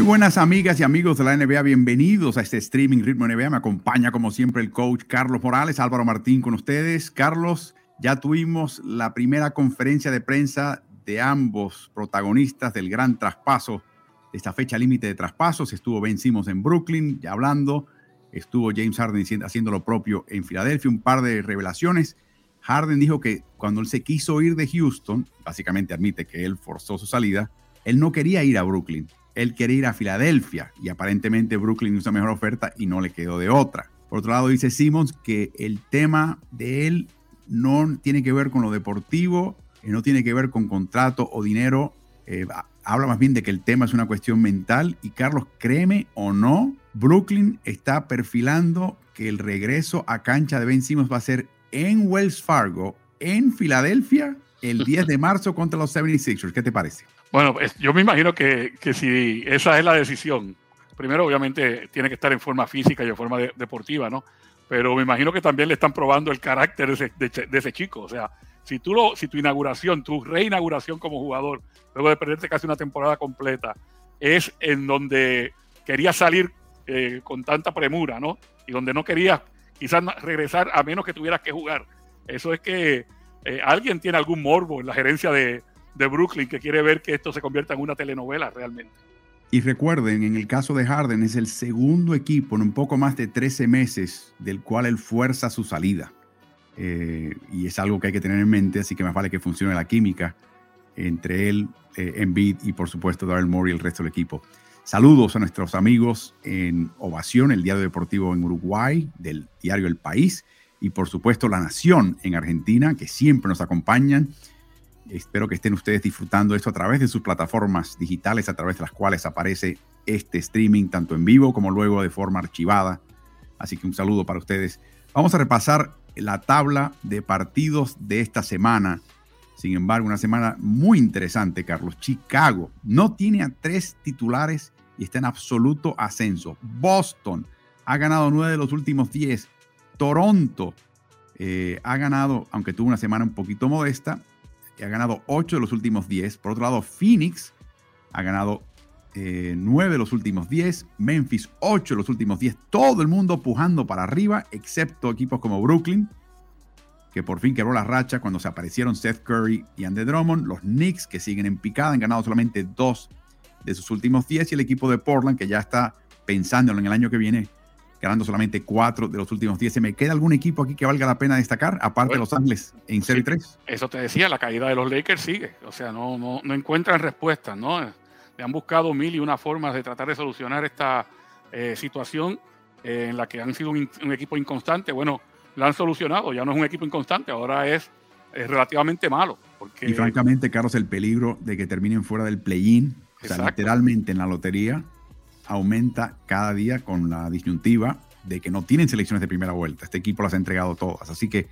Muy buenas amigas y amigos de la NBA, bienvenidos a este streaming Ritmo NBA. Me acompaña como siempre el coach Carlos Morales, Álvaro Martín con ustedes. Carlos, ya tuvimos la primera conferencia de prensa de ambos protagonistas del gran traspaso, de esta fecha límite de traspasos. Estuvo Ben Simmons en Brooklyn ya hablando, estuvo James Harden haciendo lo propio en Filadelfia, un par de revelaciones. Harden dijo que cuando él se quiso ir de Houston, básicamente admite que él forzó su salida, él no quería ir a Brooklyn él quería ir a Filadelfia y aparentemente Brooklyn hizo mejor oferta y no le quedó de otra. Por otro lado, dice Simmons que el tema de él no tiene que ver con lo deportivo, eh, no tiene que ver con contrato o dinero. Eh, habla más bien de que el tema es una cuestión mental. Y Carlos, créeme o no, Brooklyn está perfilando que el regreso a cancha de Ben Simmons va a ser en Wells Fargo, en Filadelfia, el 10 de marzo contra los 76ers. ¿Qué te parece? Bueno, yo me imagino que, si esa es la decisión, primero obviamente tiene que estar en forma física y en forma deportiva, ¿no? Pero me imagino que también le están probando el carácter de ese, chico. O sea, si, tú lo, si tu inauguración, tu reinauguración como jugador, luego de perderte casi una temporada completa, es en donde querías salir eh, con tanta premura, ¿no? Y donde no querías quizás regresar a menos que tuvieras que jugar. Eso es que eh, alguien tiene algún morbo en la gerencia de, de Brooklyn que quiere ver que esto se convierta en una telenovela realmente. Y recuerden, en el caso de Harden es el segundo equipo en un poco más de 13 meses del cual él fuerza su salida. Eh, y es algo que hay que tener en mente, así que más vale que funcione la química entre él, eh, Embiid y por supuesto Daryl Morey y el resto del equipo. Saludos a nuestros amigos en Ovación, el diario deportivo en Uruguay, del diario El País, y por supuesto La Nación en Argentina, que siempre nos acompañan Espero que estén ustedes disfrutando esto a través de sus plataformas digitales, a través de las cuales aparece este streaming, tanto en vivo como luego de forma archivada. Así que un saludo para ustedes. Vamos a repasar la tabla de partidos de esta semana. Sin embargo, una semana muy interesante, Carlos. Chicago no tiene a tres titulares y está en absoluto ascenso. Boston ha ganado nueve de los últimos diez. Toronto eh, ha ganado, aunque tuvo una semana un poquito modesta, ha ganado 8 de los últimos 10. Por otro lado, Phoenix ha ganado 9 eh, de los últimos 10. Memphis 8 de los últimos 10. Todo el mundo pujando para arriba, excepto equipos como Brooklyn, que por fin quebró la racha cuando se aparecieron Seth Curry y Andre Drummond. Los Knicks, que siguen en picada, han ganado solamente 2 de sus últimos 10. Y el equipo de Portland, que ya está pensándolo en el año que viene, ganando solamente cuatro de los últimos diez. ¿Se me queda algún equipo aquí que valga la pena destacar, aparte de Los Ángeles en 0 y 3? Eso te decía, la caída de los Lakers sigue. O sea, no, no, no encuentran respuestas, ¿no? Le han buscado mil y una formas de tratar de solucionar esta eh, situación eh, en la que han sido un, equipo inconstante. Bueno, la han solucionado, ya no es un equipo inconstante, ahora es, relativamente malo. Porque... Y francamente, Carlos, el peligro de que terminen fuera del play-in, o sea, literalmente en la lotería, aumenta cada día con la disyuntiva de que no tienen selecciones de primera vuelta. Este equipo las ha entregado todas. Así que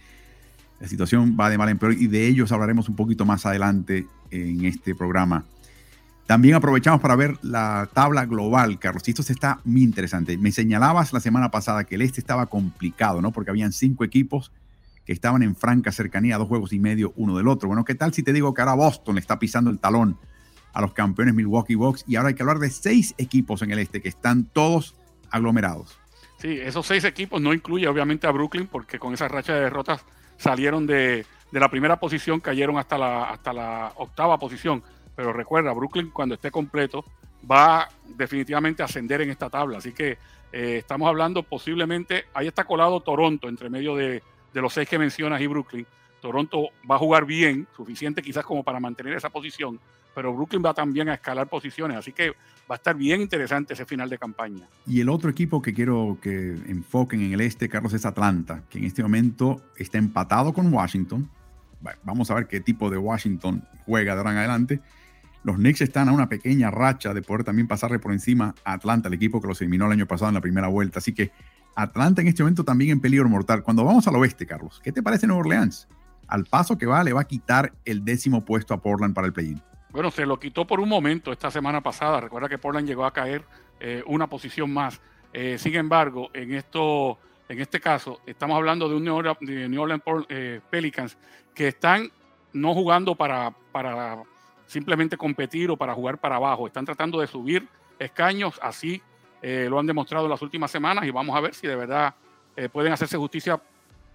la situación va de mal en peor y de ellos hablaremos un poquito más adelante en este programa. También aprovechamos para ver la tabla global, Carlos. Y esto está muy interesante. Me señalabas la semana pasada que el este estaba complicado, ¿no? Porque habían cinco equipos que estaban en franca cercanía, dos juegos y medio uno del otro. Bueno, ¿qué tal si te digo que ahora Boston le está pisando el talón a los campeones Milwaukee Bucks. Y ahora hay que hablar de seis equipos en el este que están todos aglomerados. Sí, esos seis equipos no incluye obviamente a Brooklyn porque con esa racha de derrotas salieron de, la primera posición, cayeron hasta la, hasta la octava posición. Pero recuerda, Brooklyn cuando esté completo va definitivamente a ascender en esta tabla. Así que eh, estamos hablando posiblemente, ahí está colado Toronto entre medio de, de los seis que mencionas y Brooklyn, Toronto va a jugar bien, suficiente quizás como para mantener esa posición, pero Brooklyn va también a escalar posiciones, así que va a estar bien interesante ese final de campaña. Y el otro equipo que quiero que enfoquen en el este, Carlos, es Atlanta, que en este momento está empatado con Washington. Vamos a ver qué tipo de Washington juega de ahora en adelante. Los Knicks están a una pequeña racha de poder también pasarle por encima a Atlanta, el equipo que los eliminó el año pasado en la primera vuelta. Así que Atlanta en este momento también en peligro mortal. Cuando vamos al oeste, Carlos, ¿qué te parece Nueva Orleans? Al paso que va, le va a quitar el décimo puesto a Portland para el play-in. Bueno, se lo quitó por un momento esta semana pasada. Recuerda que Portland llegó a caer eh, una posición más. Eh, sin embargo, en, esto, en este caso, estamos hablando de un New Orleans, eh, Pelicans que están no jugando para, para simplemente competir o para jugar para abajo. Están tratando de subir escaños, así lo han demostrado en las últimas semanas y vamos a ver si de verdad pueden hacerse justicia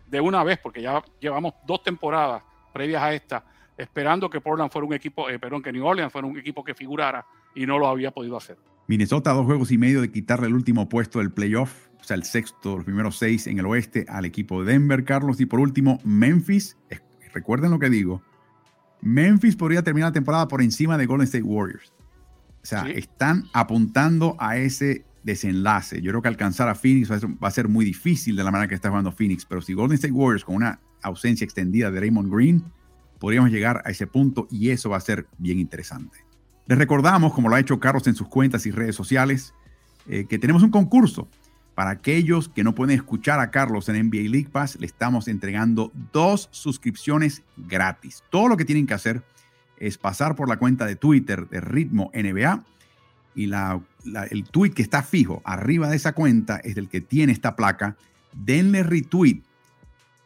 de una vez, porque ya llevamos dos temporadas previas a esta esperando que Portland fuera un equipo, eh, perdón, que New Orleans fuera un equipo que figurara y no lo había podido hacer. Minnesota dos juegos y medio de quitarle el último puesto del playoff, o sea, el sexto, los primeros seis en el oeste al equipo de Denver, Carlos. Y por último, Memphis, recuerden lo que digo, Memphis podría terminar la temporada por encima de Golden State Warriors. O sea, están apuntando a ese desenlace. Yo creo que alcanzar a Phoenix va a, ser, va a, ser, muy difícil de la manera que está jugando Phoenix, pero si Golden State Warriors con una ausencia extendida de Raymond Green podríamos llegar a ese punto y eso va a ser bien interesante. Les recordamos, como lo ha hecho Carlos en sus cuentas y redes sociales, eh, que tenemos un concurso. Para aquellos que no pueden escuchar a Carlos en NBA League Pass, le estamos entregando dos suscripciones gratis. Todo lo que tienen que hacer es pasar por la cuenta de Twitter de Ritmo NBA y el tweet que está fijo arriba de esa cuenta es el que tiene esta placa. Denle retweet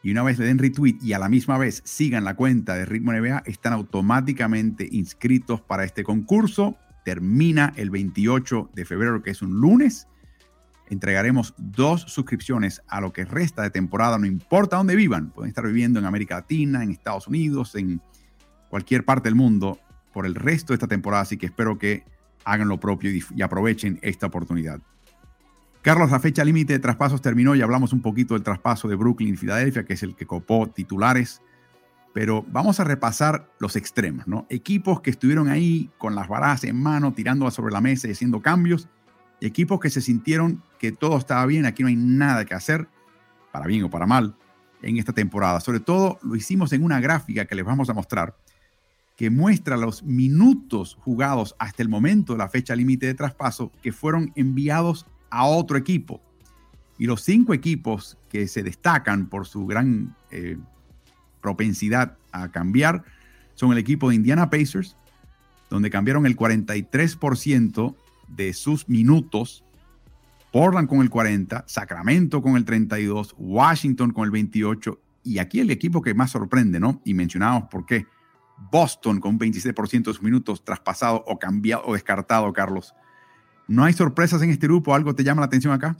y una vez le den retweet y a la misma vez sigan la cuenta de Ritmo NBA, están automáticamente inscritos para este concurso. Termina el 28 de febrero, que es un lunes. Entregaremos dos suscripciones a lo que resta de temporada, no importa dónde vivan. Pueden estar viviendo en América Latina, en Estados Unidos, en cualquier parte del mundo por el resto de esta temporada. Así que espero que hagan lo propio y aprovechen esta oportunidad. Carlos, la fecha límite de traspasos terminó y hablamos un poquito del traspaso de Brooklyn y Filadelfia, que es el que copó titulares. Pero vamos a repasar los extremos, ¿no? Equipos que estuvieron ahí con las varas en mano, tirándolas sobre la mesa y haciendo cambios. Equipos que se sintieron que todo estaba bien, aquí no hay nada que hacer, para bien o para mal, en esta temporada. Sobre todo lo hicimos en una gráfica que les vamos a mostrar, que muestra los minutos jugados hasta el momento de la fecha límite de traspaso que fueron enviados a otro equipo. Y los cinco equipos que se destacan por su gran eh, propensidad a cambiar son el equipo de Indiana Pacers, donde cambiaron el 43% de sus minutos, Portland con el 40, Sacramento con el 32, Washington con el 28 y aquí el equipo que más sorprende, ¿no? Y mencionamos por qué. Boston con un 26% de sus minutos traspasados o cambiado o descartado, Carlos. ¿No hay sorpresas en este grupo? ¿Algo te llama la atención acá?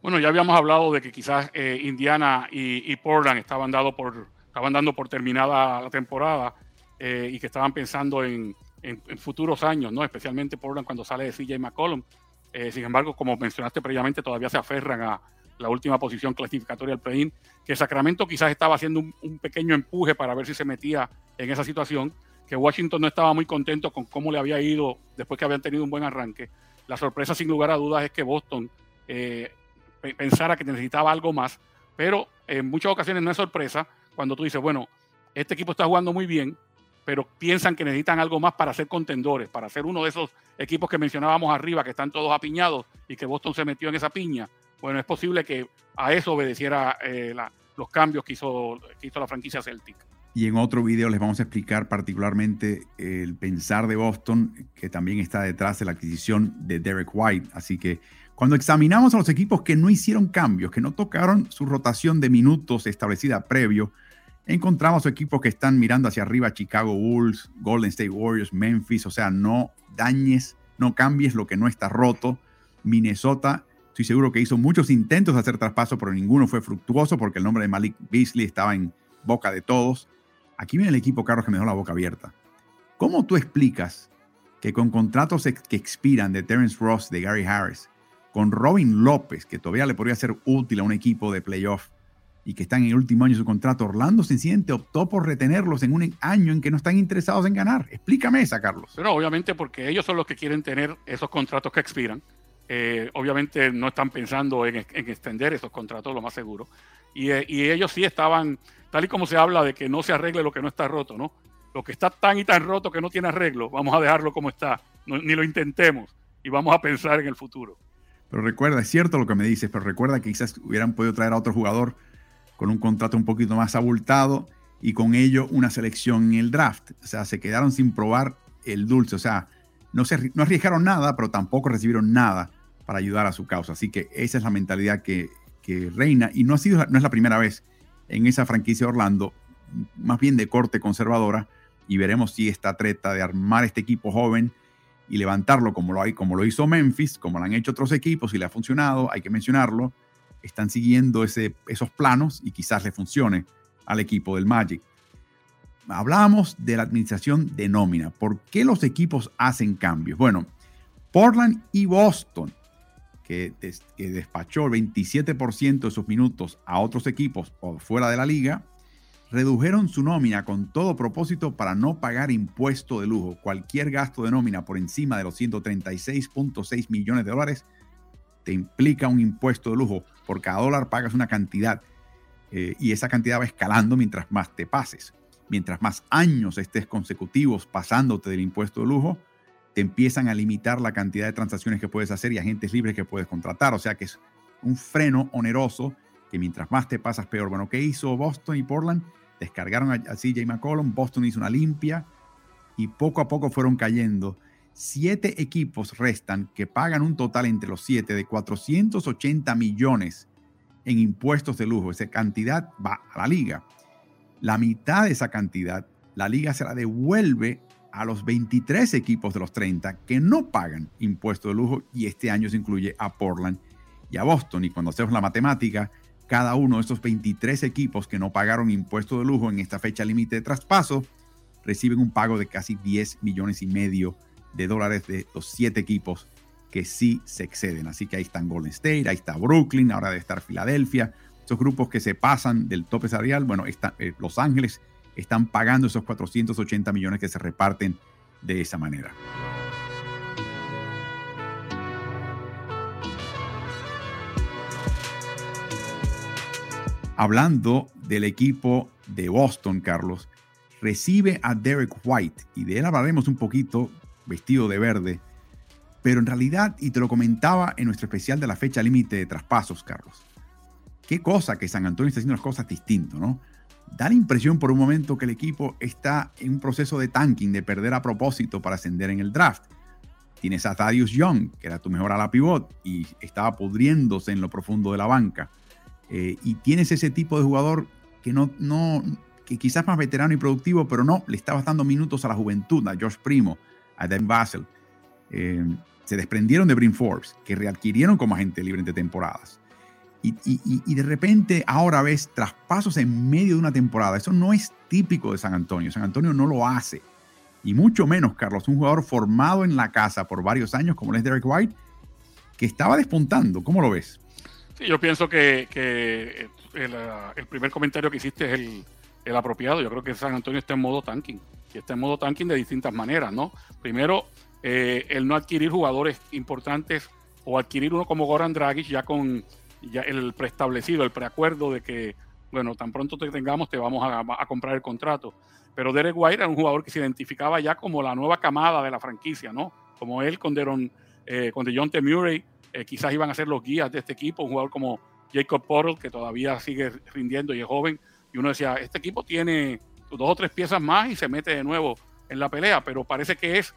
Bueno, ya habíamos hablado de que quizás eh, Indiana y, Portland estaban, dado por, estaban dando por terminada la temporada eh, y que estaban pensando en, futuros años, ¿no? especialmente Portland cuando sale de CJ McCollum. Eh, sin embargo, como mencionaste previamente, todavía se aferran a la última posición clasificatoria del play-in, que Sacramento quizás estaba haciendo un, un, pequeño empuje para ver si se metía en esa situación, que Washington no estaba muy contento con cómo le había ido después que habían tenido un buen arranque la sorpresa, sin lugar a dudas, es que Boston eh, pensara que necesitaba algo más, pero en muchas ocasiones no es sorpresa cuando tú dices, bueno, este equipo está jugando muy bien, pero piensan que necesitan algo más para ser contendores, para ser uno de esos equipos que mencionábamos arriba, que están todos apiñados y que Boston se metió en esa piña. Bueno, es posible que a eso obedeciera eh, los cambios que hizo, que hizo la franquicia Celtic. Y en otro video les vamos a explicar particularmente el pensar de Boston, que también está detrás de la adquisición de Derek White. Así que cuando examinamos a los equipos que no hicieron cambios, que no tocaron su rotación de minutos establecida previo, encontramos equipos que están mirando hacia arriba, Chicago Bulls, Golden State Warriors, Memphis, o sea, no dañes, no cambies lo que no está roto. Minnesota, estoy seguro que hizo muchos intentos de hacer traspaso, pero ninguno fue fructuoso porque el nombre de Malik Beasley estaba en boca de todos. Aquí viene el equipo, Carlos, que me dejó la boca abierta. ¿Cómo tú explicas que con contratos que expiran de Terence Ross, de Gary Harris, con Robin López, que todavía le podría ser útil a un equipo de playoff, y que están en el último año de su contrato, Orlando sencillamente optó por retenerlos en un año en que no están interesados en ganar. Explícame esa, Carlos. Pero obviamente porque ellos son los que quieren tener esos contratos que expiran. Eh, obviamente no están pensando en, extender esos contratos, lo más seguro. Y, eh, y, ellos sí estaban, tal y como se habla de que no se arregle lo que no está roto, ¿no? Lo que está tan y tan roto que no tiene arreglo, vamos a dejarlo como está, ni lo intentemos y vamos a pensar en el futuro. Pero recuerda, es cierto lo que me dices, pero recuerda que quizás hubieran podido traer a otro jugador con un contrato un poquito más abultado y con ello una selección en el draft. O sea, se quedaron sin probar el dulce. O sea, no, se, no arriesgaron nada, pero tampoco recibieron nada para ayudar a su causa. Así que esa es la mentalidad que, que reina y no, ha sido, no es la primera vez en esa franquicia de Orlando, más bien de corte conservadora, y veremos si esta treta de armar este equipo joven y levantarlo como lo, hay, como lo hizo Memphis, como lo han hecho otros equipos y le ha funcionado, hay que mencionarlo, están siguiendo ese, esos planos y quizás le funcione al equipo del Magic. Hablábamos de la administración de nómina. ¿Por qué los equipos hacen cambios? Bueno, Portland y Boston, que, despachó el 27% de sus minutos a otros equipos por fuera de la liga, redujeron su nómina con todo propósito para no pagar impuesto de lujo. Cualquier gasto de nómina por encima de los 136.6 millones de dólares te implica un impuesto de lujo. Por cada dólar pagas una cantidad eh, y esa cantidad va escalando mientras más te pases. Mientras más años estés consecutivos pasándote del impuesto de lujo, te empiezan a limitar la cantidad de transacciones que puedes hacer y agentes libres que puedes contratar. O sea que es un freno oneroso que mientras más te pasas peor. Bueno, ¿qué hizo Boston y Portland? descargaron a, CJ McCollum, Boston hizo una limpia y poco a poco fueron cayendo. Siete equipos restan que pagan un total entre los siete de 480 millones en impuestos de lujo. Esa cantidad va a la liga. La mitad de esa cantidad, la liga se la devuelve a los 23 equipos de los 30 que no pagan impuestos de lujo y este año se incluye a Portland y a Boston. Y cuando hacemos la matemática, cada uno de estos 23 equipos que no pagaron impuesto de lujo en esta fecha límite de traspaso reciben un pago de casi 10 millones y medio de dólares de los siete equipos que sí se exceden. Así que ahí están Golden State, ahí está Brooklyn, ahora debe estar Filadelfia. Esos grupos que se pasan del tope salarial, bueno, está, eh, Los Ángeles están pagando esos 480 millones que se reparten de esa manera. hablando del equipo de Boston, Carlos, recibe a Derek White y de él hablaremos un poquito vestido de verde, pero en realidad, y te lo comentaba en nuestro especial de la fecha límite de traspasos, Carlos, qué cosa que San Antonio está haciendo las cosas distinto, ¿no? Da la impresión por un momento que el equipo está en un proceso de tanking, de perder a propósito para ascender en el draft. Tienes a Thaddeus Young, que era tu mejor ala pivot, y estaba pudriéndose en lo profundo de la banca. Eh, y tienes ese tipo de jugador que no, no, que quizás más veterano y productivo, pero no, le estabas dando minutos a la juventud, a Josh Primo, a Dan Basel. Eh, se desprendieron de Brin Forbes, que readquirieron como agente libre entre temporadas. Y, y, de repente ahora ves traspasos en medio de una temporada. Eso no es típico de San Antonio. San Antonio no lo hace. Y mucho menos, Carlos, un jugador formado en la casa por varios años, como es Derek White, que estaba despuntando. ¿Cómo lo ves? yo pienso que, el, primer comentario que hiciste es el, apropiado. Yo creo que San Antonio está en modo tanking. Y está en modo tanking de distintas maneras, ¿no? Primero, eh, el no adquirir jugadores importantes o adquirir uno como Goran Dragic ya con ya el preestablecido, el preacuerdo de que, bueno, tan pronto te tengamos te vamos a, comprar el contrato. Pero Derek White era un jugador que se identificaba ya como la nueva camada de la franquicia, ¿no? Como él con Deron, eh, con DeJounte Murray, eh, quizás iban a ser los guías de este equipo, un jugador como Jacob Portal, que todavía sigue rindiendo y es joven, y uno decía, este equipo tiene dos o tres piezas más y se mete de nuevo en la pelea, pero parece que es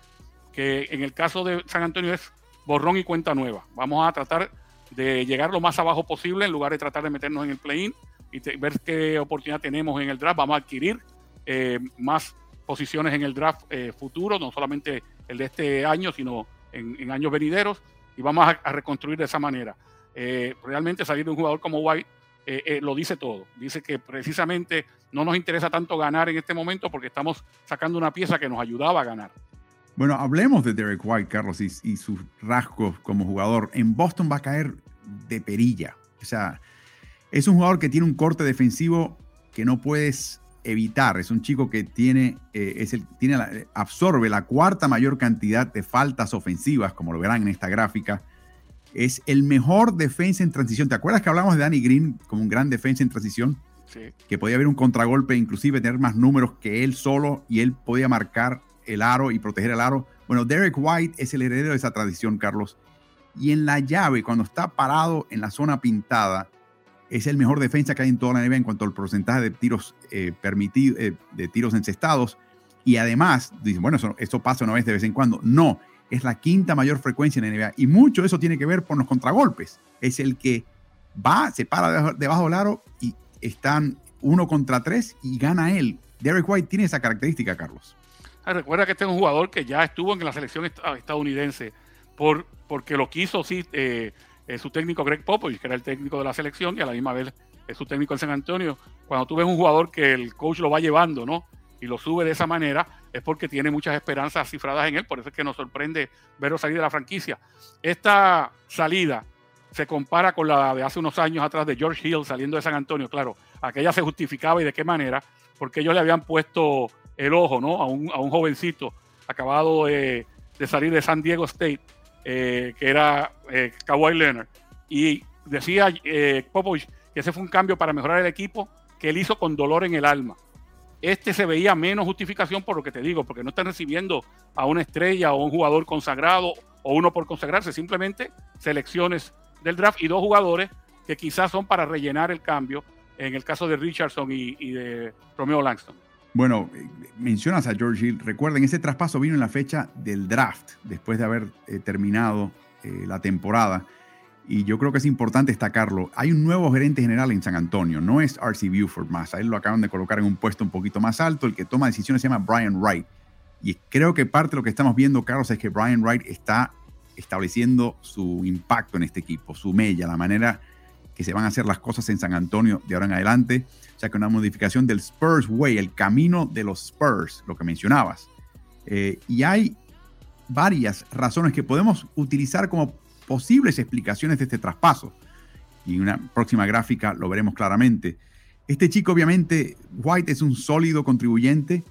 que en el caso de San Antonio es borrón y cuenta nueva. Vamos a tratar de llegar lo más abajo posible en lugar de tratar de meternos en el play-in y ver qué oportunidad tenemos en el draft. Vamos a adquirir eh, más posiciones en el draft eh, futuro, no solamente el de este año, sino en años venideros y vamos a, reconstruir de esa manera. Eh, realmente salir de un jugador como White lo dice todo. Dice que precisamente no nos interesa tanto ganar en este momento porque estamos sacando una pieza que nos ayudaba a ganar. Bueno, hablemos de Derek White, Carlos, y, y sus rasgos como jugador. En Boston va a caer de perilla. O sea, Es un jugador que tiene un corte defensivo que no puedes evitar. Es un chico que tiene, eh, es el, tiene absorbe la cuarta mayor cantidad de faltas ofensivas, como lo verán en esta gráfica. Es el mejor defensa en transición. ¿Te acuerdas que hablamos de Danny Green como un gran defensa en transición? Sí. Que podía haber un contragolpe, inclusive tener más números que él solo y él podía marcar el aro y proteger el aro. Bueno, Derek White es el heredero de esa tradición, Carlos. Y en la llave, cuando está parado en la zona pintada, es el mejor defensa que hay en toda la NBA en cuanto al porcentaje de tiros eh, permitidos, eh, de tiros encestados. Y además, dicen, bueno, eso, pasa una vez de vez en cuando. No, es la quinta mayor frecuencia en la NBA. Y mucho de eso tiene que ver con los contragolpes. Es el que va, se para debajo, del aro y están uno contra tres y gana él. Derek White tiene esa característica, Carlos. Ah, recuerda que este es un jugador que ya estuvo en la selección estadounidense por, porque lo quiso, sí. Eh, es su técnico Greg Popovich, que era el técnico de la selección, y a la misma vez es su técnico en San Antonio. Cuando tú ves un jugador que el coach lo va llevando, ¿no? Y lo sube de esa manera, es porque tiene muchas esperanzas cifradas en él, por eso es que nos sorprende verlo salir de la franquicia. Esta salida se compara con la de hace unos años atrás de George Hill saliendo de San Antonio, claro, aquella se justificaba y de qué manera, porque ellos le habían puesto el ojo, ¿no? A un, a un jovencito acabado de salir de San Diego State eh, que era eh, Kawhi Leonard. Y decía eh, Popovich que ese fue un cambio para mejorar el equipo que él hizo con dolor en el alma. Este se veía menos justificación por lo que te digo, porque no están recibiendo a una estrella o un jugador consagrado o uno por consagrarse, simplemente selecciones del draft y dos jugadores que quizás son para rellenar el cambio en el caso de Richardson y, y de Romeo Langston. Bueno, mencionas a George Hill. Recuerden, ese traspaso vino en la fecha del draft, después de haber eh, terminado eh, la temporada. Y yo creo que es importante destacarlo. Hay un nuevo gerente general en San Antonio. No es R.C. Buford más. A él lo acaban de colocar en un puesto un poquito más alto. El que toma decisiones se llama Brian Wright. Y creo que parte de lo que estamos viendo, Carlos, es que Brian Wright está estableciendo su impacto en este equipo, su mella, la manera que se van a hacer las cosas en San Antonio de ahora en adelante sea que una modificación del Spurs Way, el camino de los Spurs, lo que mencionabas. Eh, y hay varias razones que podemos utilizar como posibles explicaciones de este traspaso. Y en una próxima gráfica lo veremos claramente. Este chico, obviamente, White es un sólido contribuyente,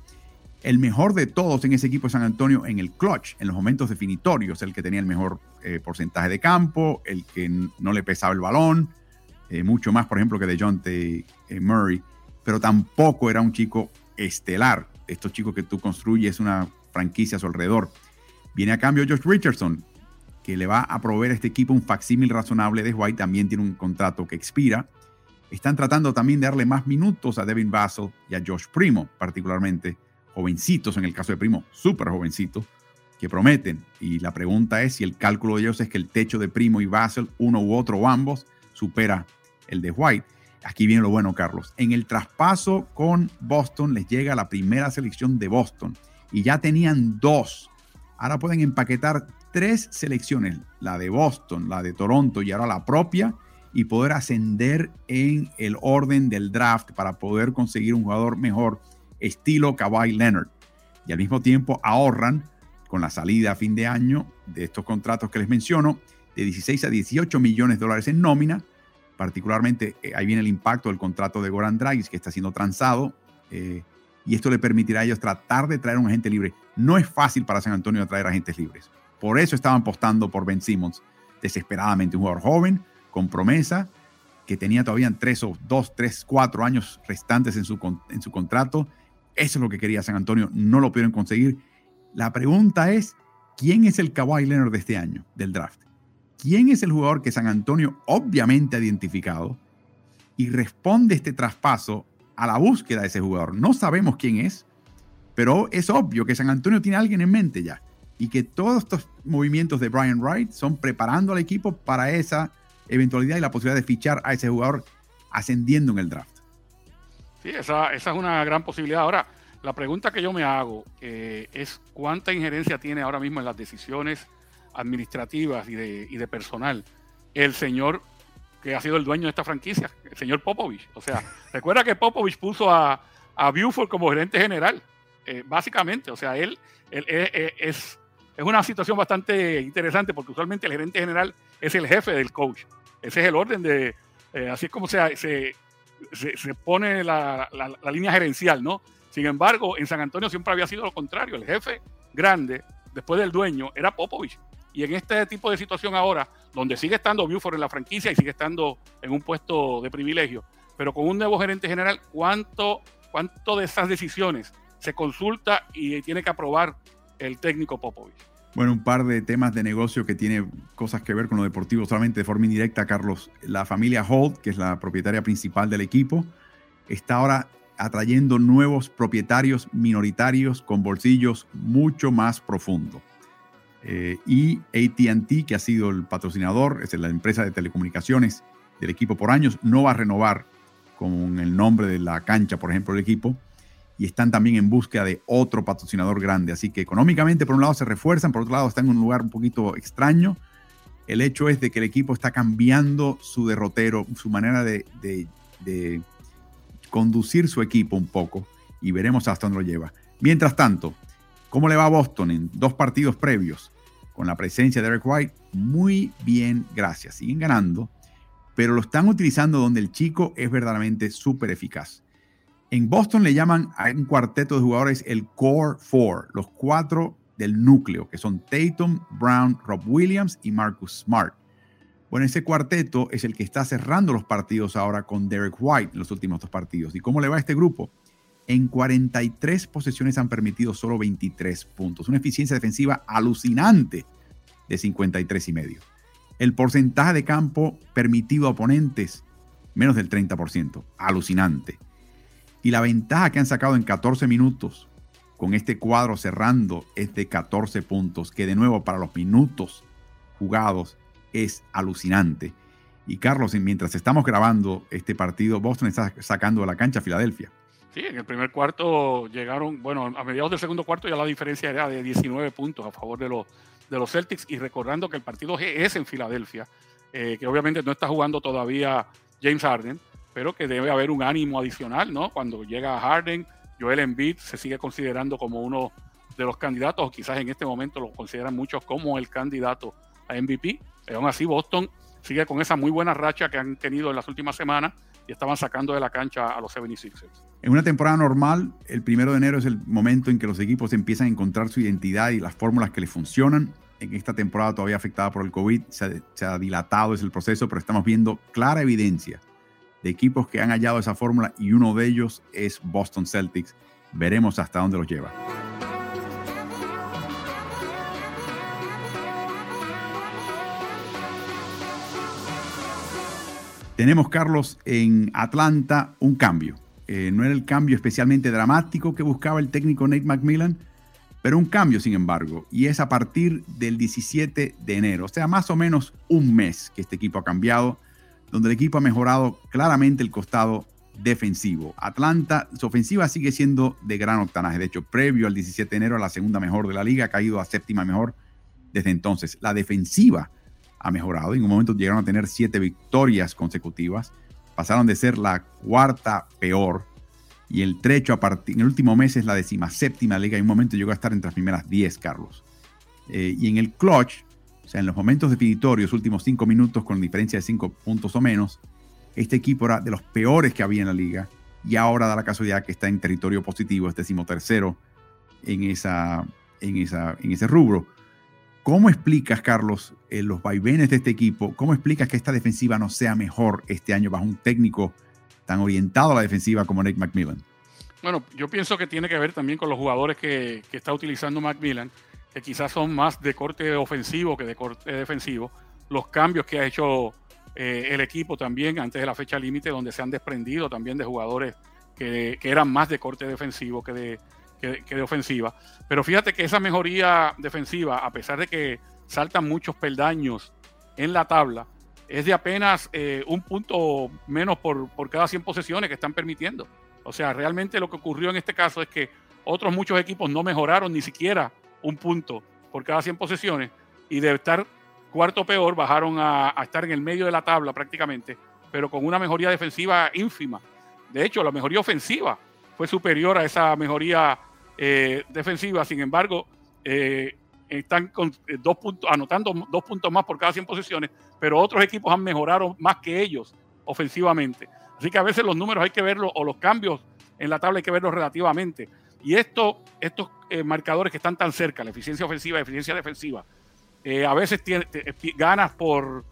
el mejor de todos en ese equipo de San Antonio en el clutch, en los momentos definitorios, el que tenía el mejor eh, porcentaje de campo, el que no le pesaba el balón, eh, mucho más, por ejemplo, que de John T. Eh, Murray, pero tampoco era un chico estelar. Estos chicos que tú construyes una franquicia a su alrededor. Viene a cambio Josh Richardson, que le va a proveer a este equipo un facsímil razonable de White. También tiene un contrato que expira. Están tratando también de darle más minutos a Devin Vassell y a Josh Primo, particularmente jovencitos, en el caso de Primo, súper jovencitos, que prometen. Y la pregunta es si el cálculo de ellos es que el techo de Primo y Vassell, uno u otro o ambos, supera el de White. Aquí viene lo bueno, Carlos. En el traspaso con Boston les llega la primera selección de Boston y ya tenían dos. Ahora pueden empaquetar tres selecciones, la de Boston, la de Toronto y ahora la propia, y poder ascender en el orden del draft para poder conseguir un jugador mejor, estilo Kawhi Leonard. Y al mismo tiempo ahorran con la salida a fin de año de estos contratos que les menciono, de 16 a 18 millones de dólares en nómina, particularmente eh, ahí viene el impacto del contrato de Goran Dragic que está siendo transado eh, y esto le permitirá a ellos tratar de traer un agente libre. No es fácil para San Antonio traer agentes libres. Por eso estaban apostando por Ben Simmons desesperadamente, un jugador joven, con promesa, que tenía todavía tres o dos, tres, cuatro años restantes en su, en su contrato. Eso es lo que quería San Antonio, no lo pudieron conseguir. La pregunta es, ¿quién es el Kawhi Leonard de este año, del draft? Quién es el jugador que San Antonio obviamente ha identificado y responde este traspaso a la búsqueda de ese jugador. No sabemos quién es, pero es obvio que San Antonio tiene a alguien en mente ya y que todos estos movimientos de Brian Wright son preparando al equipo para esa eventualidad y la posibilidad de fichar a ese jugador ascendiendo en el draft. Sí, esa, es una gran posibilidad. Ahora, la pregunta que yo me hago eh, es cuánta injerencia tiene ahora mismo en las decisiones administrativas y de, y de personal, el señor que ha sido el dueño de esta franquicia, el señor Popovich. O sea, recuerda que Popovich puso a, a Buford como gerente general, eh, básicamente. O sea, él, él, eh, eh, es, es una situación bastante interesante porque usualmente el gerente general es el jefe del coach. Ese es el orden de, Eh, así es como se, se, se, pone la, la, línea gerencial, ¿no? Sin embargo, en San Antonio siempre había sido lo contrario. El jefe grande, después del dueño, era Popovich. Y en este tipo de situación ahora, donde sigue estando Buford en la franquicia y sigue estando en un puesto de privilegio, pero con un nuevo gerente general, ¿cuánto, cuánto de esas decisiones se consulta y tiene que aprobar el técnico Popovich? Bueno, un par de temas de negocio que tiene cosas que ver con lo deportivo solamente de forma indirecta, Carlos. La familia Holt, que es la propietaria principal del equipo, está ahora atrayendo nuevos propietarios minoritarios con bolsillos mucho más profundos. Eh, y ATT, que ha sido el patrocinador, es la empresa de telecomunicaciones del equipo por años, no va a renovar con el nombre de la cancha, por ejemplo, del equipo y están también en búsqueda de otro patrocinador grande. Así que económicamente, por un lado, se refuerzan, por otro lado, están en un lugar un poquito extraño. El hecho es de que el equipo está cambiando su derrotero, su manera de, de conducir su equipo un poco y veremos hasta dónde lo lleva. Mientras tanto, ¿cómo le va a Boston en dos partidos previos? Con la presencia de Eric White, muy bien, gracias. Siguen ganando, pero lo están utilizando donde el chico es verdaderamente súper eficaz. En Boston le llaman a un cuarteto de jugadores el Core Four, los cuatro del núcleo, que son Tatum, Brown, Rob Williams y Marcus Smart. Bueno, ese cuarteto es el que está cerrando los partidos ahora con Derek White en los últimos dos partidos. ¿Y cómo le va a este grupo? En 43 posesiones han permitido solo 23 puntos, una eficiencia defensiva alucinante de 53 y medio. El porcentaje de campo permitido a oponentes, menos del 30%, alucinante. Y la ventaja que han sacado en 14 minutos con este cuadro cerrando es de 14 puntos, que de nuevo para los minutos jugados es alucinante. Y Carlos, mientras estamos grabando este partido, Boston está sacando de la cancha a Filadelfia. Sí, en el primer cuarto llegaron, bueno, a mediados del segundo cuarto ya la diferencia era de 19 puntos a favor de los, de los Celtics y recordando que el partido es en Filadelfia, eh, que obviamente no está jugando todavía James Harden, pero que debe haber un ánimo adicional, ¿no? Cuando llega Harden, Joel Embiid se sigue considerando como uno de los candidatos, o quizás en este momento lo consideran muchos como el candidato a MVP. Pero aún así, Boston sigue con esa muy buena racha que han tenido en las últimas semanas y estaban sacando de la cancha a los 76ers. En una temporada normal, el primero de enero es el momento en que los equipos empiezan a encontrar su identidad y las fórmulas que les funcionan. En esta temporada todavía afectada por el COVID, se se ha dilatado ese el proceso, pero estamos viendo clara evidencia de equipos que han hallado esa fórmula y uno de ellos es Boston Celtics. Veremos hasta dónde los lleva. Tenemos, Carlos, en Atlanta un cambio. Eh, no era el cambio especialmente dramático que buscaba el técnico Nate McMillan, pero un cambio, sin embargo, y es a partir del 17 de enero, o sea, más o menos un mes que este equipo ha cambiado donde el equipo ha mejorado claramente el costado defensivo. Atlanta, su ofensiva sigue siendo de gran octanaje. De hecho, previo al 17 de enero, la segunda mejor de la liga, ha caído a séptima mejor desde entonces. La defensiva ha mejorado. En un momento llegaron a tener siete victorias consecutivas. Pasaron de ser la cuarta peor. Y el trecho en el último mes es la séptima liga. En un momento llegó a estar entre las primeras 10, Carlos. Eh, y en el clutch, o sea, en los momentos definitorios, últimos cinco minutos con diferencia de cinco puntos o menos, este equipo era de los peores que había en la liga y ahora da la casualidad que está en territorio positivo, es decimotercero en, esa, en, esa, en ese rubro. ¿Cómo explicas, Carlos, eh, los vaivenes de este equipo? ¿Cómo explicas que esta defensiva no sea mejor este año bajo un técnico tan orientado a la defensiva como Nick McMillan? Bueno, yo pienso que tiene que ver también con los jugadores que, que está utilizando McMillan que quizás son más de corte ofensivo que de corte defensivo, los cambios que ha hecho eh, el equipo también antes de la fecha límite, donde se han desprendido también de jugadores que, eran más de corte defensivo que de, de ofensiva. Pero fíjate que esa mejoría defensiva, a pesar de que saltan muchos peldaños en la tabla, es de apenas eh, un punto menos por, por cada 100 posesiones que están permitiendo. O sea, realmente lo que ocurrió en este caso es que otros muchos equipos no mejoraron ni siquiera un punto por cada 100 posesiones y de estar cuarto peor bajaron a, estar en el medio de la tabla prácticamente, pero con una mejoría defensiva ínfima. De hecho, la mejoría ofensiva fue superior a esa mejoría eh, defensiva, sin embargo, eh, están con eh, dos puntos, anotando dos puntos más por cada 100 posesiones, pero otros equipos han mejorado más que ellos ofensivamente. Así que a veces los números hay que verlos o los cambios en la tabla hay que verlos relativamente. Y esto, estos eh, marcadores que están tan cerca, la eficiencia ofensiva la eficiencia defensiva, a veces ganas por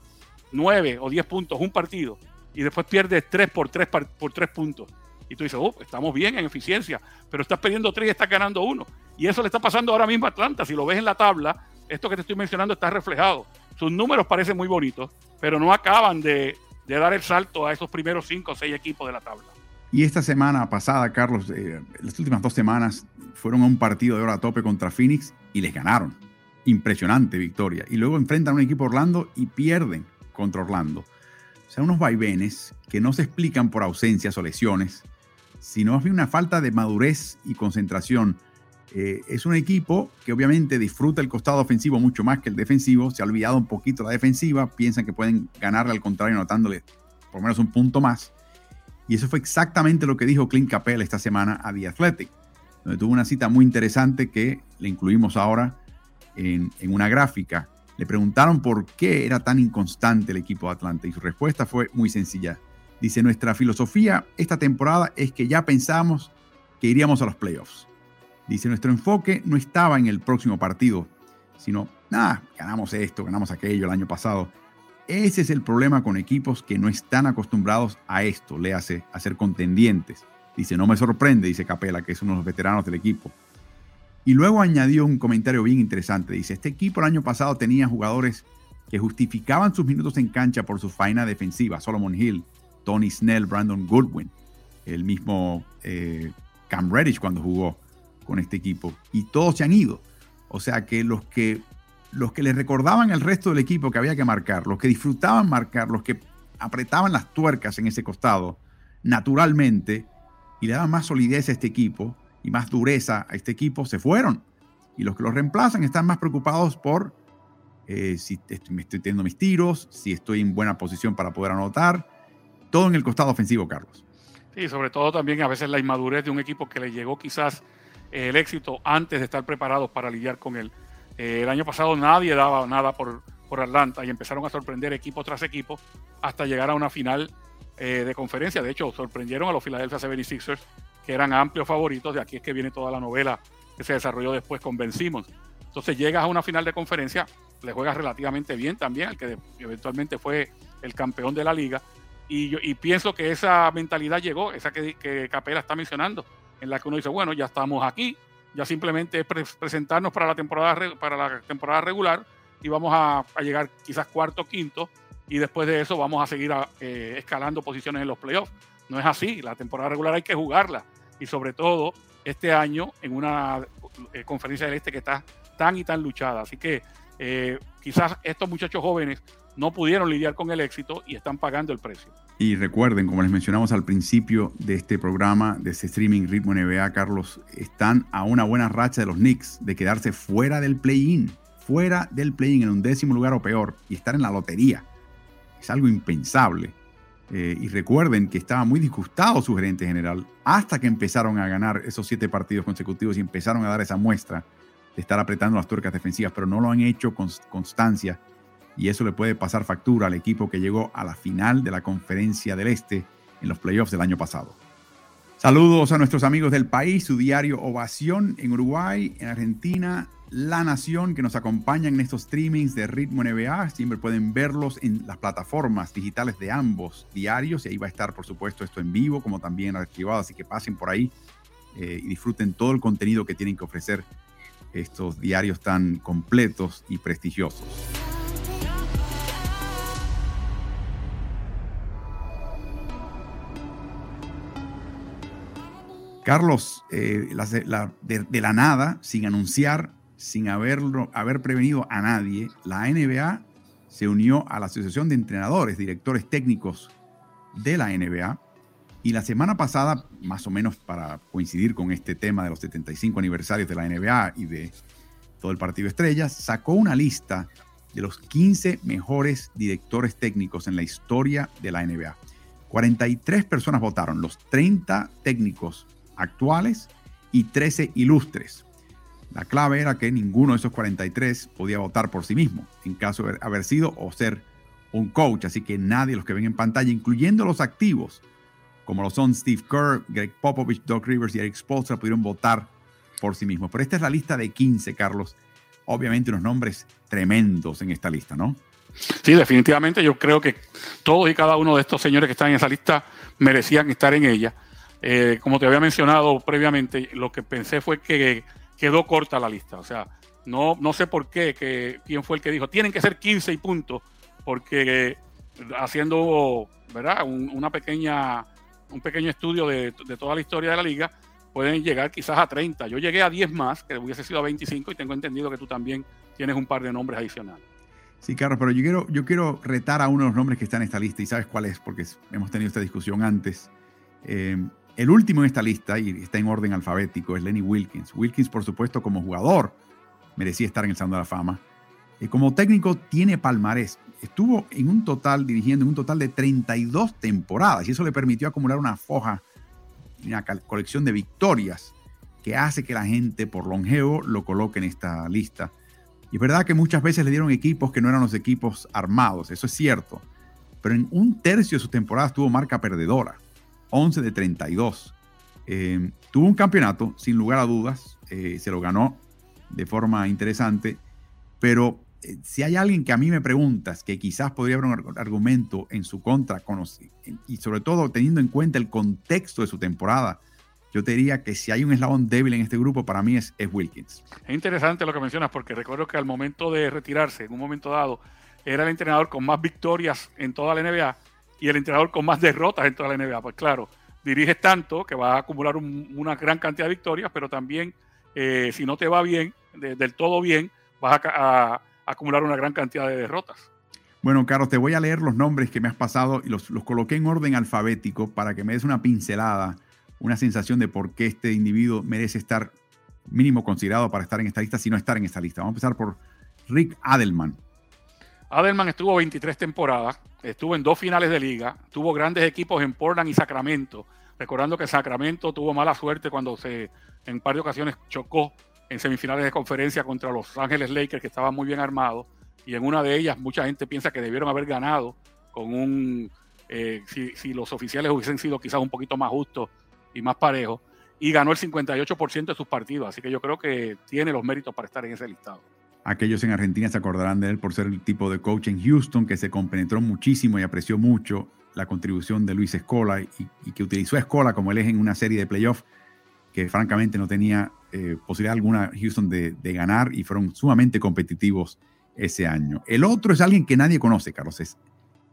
9 o 10 puntos un partido y después pierdes 3 por 3 por 3 puntos. Y tú dices, oh, estamos bien en eficiencia, pero estás perdiendo 3 y estás ganando 1. Y eso le está pasando ahora mismo a Atlanta. Si lo ves en la tabla, esto que te estoy mencionando está reflejado. Sus números parecen muy bonitos, pero no acaban de, dar el salto a esos primeros 5 o 6 equipos de la tabla. Y esta semana pasada, Carlos, eh, las últimas dos semanas fueron a un partido de hora a tope contra Phoenix y les ganaron. Impresionante victoria. Y luego enfrentan a un equipo Orlando y pierden contra Orlando. O sea, unos vaivenes que no se explican por ausencias o lesiones, sino más bien una falta de madurez y concentración. Eh, es un equipo que obviamente disfruta el costado ofensivo mucho más que el defensivo, se ha olvidado un poquito la defensiva, piensan que pueden ganarle al contrario anotándole por lo menos un punto más. Y eso fue exactamente lo que dijo Clint Capella esta semana a The Athletic, donde tuvo una cita muy interesante que le incluimos ahora en una gráfica. Le preguntaron por qué era tan inconstante el equipo de Atlanta y su respuesta fue muy sencilla. Dice, nuestra filosofía esta temporada es que ya pensamos que iríamos a los playoffs. Dice, nuestro enfoque no estaba en el próximo partido, sino, nada, ganamos esto, ganamos aquello el año pasado. Ese es el problema con equipos que no están acostumbrados a esto, le hace a ser contendientes. Dice, no me sorprende, dice Capela, que es uno de los veteranos del equipo. Y luego añadió un comentario bien interesante. Dice, este equipo el año pasado tenía jugadores que justificaban sus minutos en cancha por su faena defensiva. Solomon Hill, Tony Snell, Brandon Goodwin, el mismo eh, Cam Reddish cuando jugó con este equipo. Y todos se han ido. O sea que los que los que le recordaban al resto del equipo que había que marcar, los que disfrutaban marcar, los que apretaban las tuercas en ese costado, naturalmente, y le daban más solidez a este equipo y más dureza a este equipo, se fueron. Y los que los reemplazan están más preocupados por eh, si me estoy teniendo mis tiros, si estoy en buena posición para poder anotar, todo en el costado ofensivo, Carlos. Sí, sobre todo también a veces la inmadurez de un equipo que le llegó quizás el éxito antes de estar preparados para lidiar con él. Eh, el año pasado nadie daba nada por, por Atlanta y empezaron a sorprender equipo tras equipo hasta llegar a una final eh, de conferencia. De hecho, sorprendieron a los Philadelphia 76ers, que eran amplios favoritos. De aquí es que viene toda la novela que se desarrolló después con Ben. Entonces llegas a una final de conferencia, le juegas relativamente bien también, al que eventualmente fue el campeón de la liga. Y, yo, pienso que esa mentalidad llegó, esa que, que Capela está mencionando en la que uno dice, bueno, ya estamos aquí, ya simplemente es presentarnos para la temporada para la temporada regular y vamos a, llegar quizás cuarto, quinto y después de eso vamos a seguir eh, escalando posiciones en los playoffs. No es así, la temporada regular hay que jugarla y sobre todo este año en una eh, conferencia del este que está tan y tan luchada. Así que eh, quizás estos muchachos jóvenes no pudieron lidiar con el éxito y están pagando el precio. Y recuerden, como les mencionamos al principio de este programa, de este streaming Ritmo NBA, Carlos, están a una buena racha de los Knicks de quedarse fuera del play-in, fuera del play-in en un décimo lugar o peor y estar en la lotería. Es algo impensable. Eh, y recuerden que estaba muy disgustado su gerente general hasta que empezaron a ganar esos siete partidos consecutivos y empezaron a dar esa muestra de estar apretando las tuercas defensivas, pero no lo han hecho con constancia y eso le puede pasar factura al equipo que llegó a la final de la Conferencia del Este en los playoffs del año pasado. Saludos a nuestros amigos del país, su diario Ovación en Uruguay, en Argentina, La Nación, que nos acompañan en estos streamings de Ritmo NBA. Siempre pueden verlos en las plataformas digitales de ambos diarios y ahí va a estar, por supuesto, esto en vivo como también archivado, así que pasen por ahí eh, y disfruten todo el contenido que tienen que ofrecer estos diarios tan completos y prestigiosos. Carlos, eh, de, la nada, sin anunciar, sin haberlo, haber prevenido a nadie, la NBA se unió a la Asociación de Entrenadores, Directores Técnicos de la NBA. Y la semana pasada, más o menos para coincidir con este tema de los 75 aniversarios de la NBA y de todo el partido Estrellas, sacó una lista de los 15 mejores directores técnicos en la historia de la NBA. 43 personas votaron, los 30 técnicos actuales y 13 ilustres. La clave era que ninguno de esos 43 podía votar por sí mismo, en caso de haber sido o ser un coach, así que nadie de los que ven en pantalla, incluyendo los activos, como lo son Steve Kerr, Greg Popovich, Doc Rivers y Eric Spoelstra, pudieron votar por sí mismos. Pero esta es la lista de 15, Carlos. Obviamente unos nombres tremendos en esta lista, ¿no? Sí, definitivamente yo creo que todos y cada uno de estos señores que están en esa lista merecían estar en ella. Eh, como te había mencionado previamente, lo que pensé fue que quedó corta la lista. O sea, no, no sé por qué, que, quién fue el que dijo, tienen que ser 15 y puntos, porque haciendo ¿verdad? una pequeña, un pequeño estudio de, toda la historia de la liga, pueden llegar quizás a 30. Yo llegué a 10 más, que hubiese sido a 25, y tengo entendido que tú también tienes un par de nombres adicionales. Sí, Carlos, pero yo quiero, yo quiero retar a uno de los nombres que está en esta lista, y sabes cuál es, porque hemos tenido esta discusión antes. Eh, el último en esta lista, y está en orden alfabético, es Lenny Wilkins. Wilkins, por supuesto, como jugador, merecía estar en el Salón de la Fama. Eh, como técnico, tiene palmarés. Estuvo en un total, dirigiendo en un total de 32 temporadas, y eso le permitió acumular una foja, una colección de victorias que hace que la gente por longevo lo coloque en esta lista. Y es verdad que muchas veces le dieron equipos que no eran los equipos armados, eso es cierto. Pero en un tercio de sus temporadas tuvo marca perdedora, 11 de 32. Eh, tuvo un campeonato, sin lugar a dudas, eh, se lo ganó de forma interesante, pero si hay alguien que a mí me preguntas que quizás podría haber un argumento en su contra, y sobre todo teniendo en cuenta el contexto de su temporada, yo te diría que si hay un eslabón débil en este grupo, para mí es, Wilkins. Es interesante lo que mencionas, porque recuerdo que al momento de retirarse, en un momento dado, era el entrenador con más victorias en toda la NBA y el entrenador con más derrotas en toda la NBA. Pues claro, diriges tanto que vas a acumular una gran cantidad de victorias, pero también eh, si no te va bien, del todo bien, vas a, acumular una gran cantidad de derrotas. Bueno, Carlos, te voy a leer los nombres que me has pasado y los, los coloqué en orden alfabético para que me des una pincelada, una sensación de por qué este individuo merece estar mínimo considerado para estar en esta lista, si no estar en esta lista. Vamos a empezar por Rick Adelman. Adelman estuvo 23 temporadas, estuvo en dos finales de liga, tuvo grandes equipos en Portland y Sacramento, recordando que Sacramento tuvo mala suerte cuando se en un par de ocasiones chocó en semifinales de conferencia contra los Ángeles Lakers, que estaban muy bien armados, y en una de ellas mucha gente piensa que debieron haber ganado con un, eh, si, los oficiales hubiesen sido quizás un poquito más justos y más parejos, y ganó el 58% de sus partidos, así que yo creo que tiene los méritos para estar en ese listado. Aquellos en Argentina se acordarán de él por ser el tipo de coach en Houston que se compenetró muchísimo y apreció mucho la contribución de Luis Escola y, que utilizó a Escola como el eje en una serie de playoffs que francamente no tenía eh, posibilidad alguna Houston de, ganar y fueron sumamente competitivos ese año. El otro es alguien que nadie conoce, Carlos, es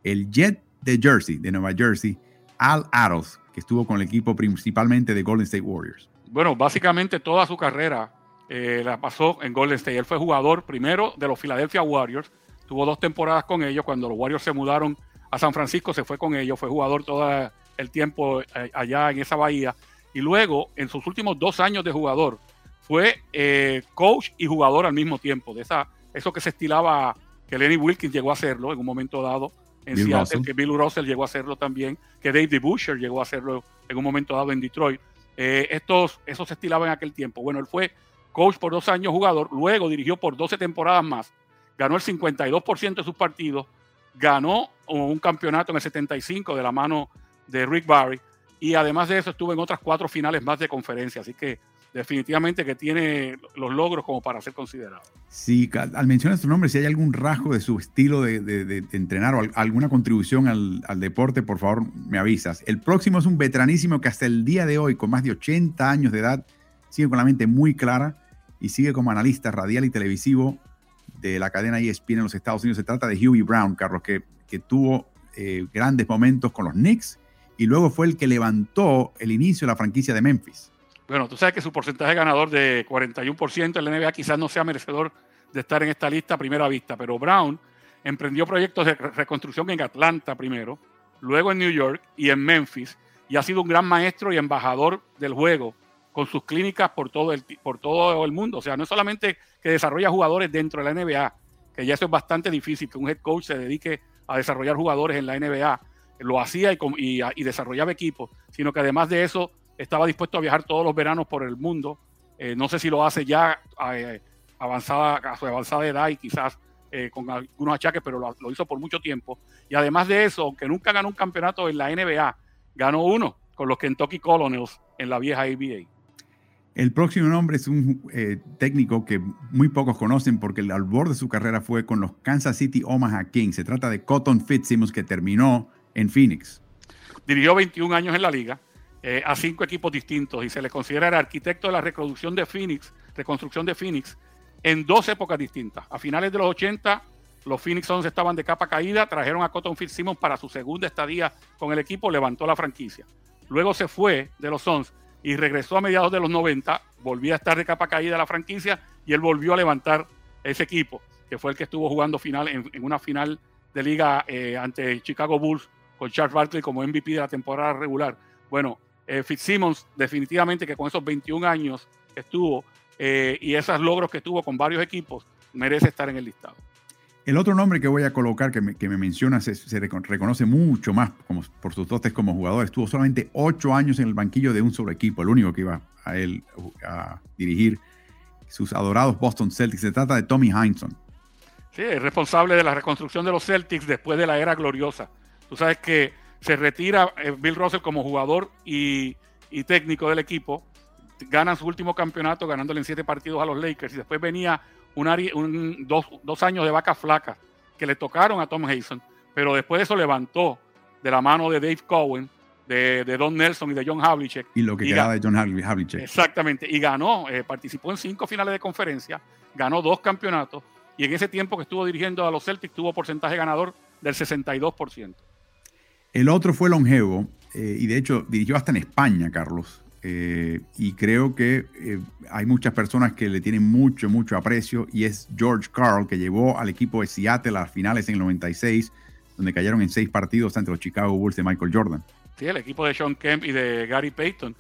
el Jet de Jersey, de Nueva Jersey, Al Aros, que estuvo con el equipo principalmente de Golden State Warriors. Bueno, básicamente toda su carrera eh, la pasó en Golden State. Él fue jugador primero de los Philadelphia Warriors, tuvo dos temporadas con ellos, cuando los Warriors se mudaron a San Francisco se fue con ellos, fue jugador todo el tiempo eh, allá en esa bahía y luego, en sus últimos dos años de jugador, fue eh, coach y jugador al mismo tiempo. De esa, eso que se estilaba, que Lenny Wilkins llegó a hacerlo en un momento dado en Seattle, que Bill Russell llegó a hacerlo también, que David Busher llegó a hacerlo en un momento dado en Detroit. Eh, estos, eso se estilaba en aquel tiempo. Bueno, él fue coach por dos años, jugador, luego dirigió por 12 temporadas más, ganó el 52% de sus partidos, ganó un campeonato en el 75 de la mano de Rick Barry y además de eso estuvo en otras cuatro finales más de conferencia, así que definitivamente que tiene los logros como para ser considerado. Sí, al mencionar su nombre, si hay algún rasgo de su estilo de, entrenar o alguna contribución al, deporte, por favor me avisas. El próximo es un veteranísimo que hasta el día de hoy, con más de 80 años de edad, sigue con la mente muy clara y sigue como analista radial y televisivo de la cadena ESPN en los Estados Unidos. Se trata de Huey Brown, Carlos, que, que tuvo eh, grandes momentos con los Knicks y luego fue el que levantó el inicio de la franquicia de Memphis. Bueno, tú sabes que su porcentaje ganador de 41% en la NBA quizás no sea merecedor de estar en esta lista a primera vista, pero Brown emprendió proyectos de reconstrucción en Atlanta primero, luego en New York y en Memphis, y ha sido un gran maestro y embajador del juego con sus clínicas por todo el, por todo el mundo. O sea, no es solamente que desarrolla jugadores dentro de la NBA, que ya eso es bastante difícil, que un head coach se dedique a desarrollar jugadores en la NBA, lo hacía y, desarrollaba equipos, sino que además de eso estaba dispuesto a viajar todos los veranos por el mundo. Eh, no sé si lo hace ya eh, avanzada, a su avanzada edad y quizás eh, con algunos achaques, pero lo, hizo por mucho tiempo. Y además de eso, aunque nunca ganó un campeonato en la NBA, ganó uno con los Kentucky Colonels en la vieja ABA. El próximo nombre es un técnico que muy pocos conocen porque el albor de su carrera fue con los Kansas City Omaha Kings. Se trata de Cotton Fitzsimmons que terminó en Phoenix. Dirigió 21 años en la liga eh, a cinco equipos distintos y se le considera el arquitecto de la reconstrucción de Phoenix, reconstrucción de Phoenix en dos épocas distintas. A finales de los 80, los Phoenix Suns estaban de capa caída, trajeron a Cotton Fitzsimmons para su segunda estadía con el equipo, levantó la franquicia. Luego se fue de los Suns y regresó a mediados de los 90, volvía a estar de capa caída la franquicia y él volvió a levantar ese equipo, que fue el que estuvo jugando final en, una final de liga eh, ante Chicago Bulls con Charles Barkley como MVP de la temporada regular. Bueno, eh, Fitzsimmons definitivamente que con esos 21 años estuvo eh, y esos logros que tuvo con varios equipos, merece estar en el listado. El otro nombre que voy a colocar, que me, que me mencionas, se, reconoce mucho más como, por sus dotes como jugador. Estuvo solamente ocho años en el banquillo de un solo equipo, el único que iba a él a dirigir sus adorados Boston Celtics. Se trata de Tommy Heinsohn. Sí, es responsable de la reconstrucción de los Celtics después de la era gloriosa. Tú sabes que se retira eh, Bill Russell como jugador y, y técnico del equipo ganan su último campeonato ganándole en siete partidos a los Lakers y después venía un, dos, años de vaca flaca que le tocaron a Tom Hazen, pero después de eso levantó de la mano de Dave Cohen, de, Don Nelson y de John Havlicek. Y lo que queda de John Havlicek. Exactamente, y ganó, eh, participó en cinco finales de conferencia, ganó dos campeonatos y en ese tiempo que estuvo dirigiendo a los Celtics tuvo porcentaje ganador del 62%. El otro fue longevo eh, y de hecho dirigió hasta en España, Carlos. Eh, y creo que eh, hay muchas personas que le tienen mucho, mucho aprecio y es George Carl, que llevó al equipo de Seattle a las finales en el 96, donde cayeron en seis partidos ante los Chicago Bulls de Michael Jordan. Sí, el equipo de Sean Kemp y de Gary Payton.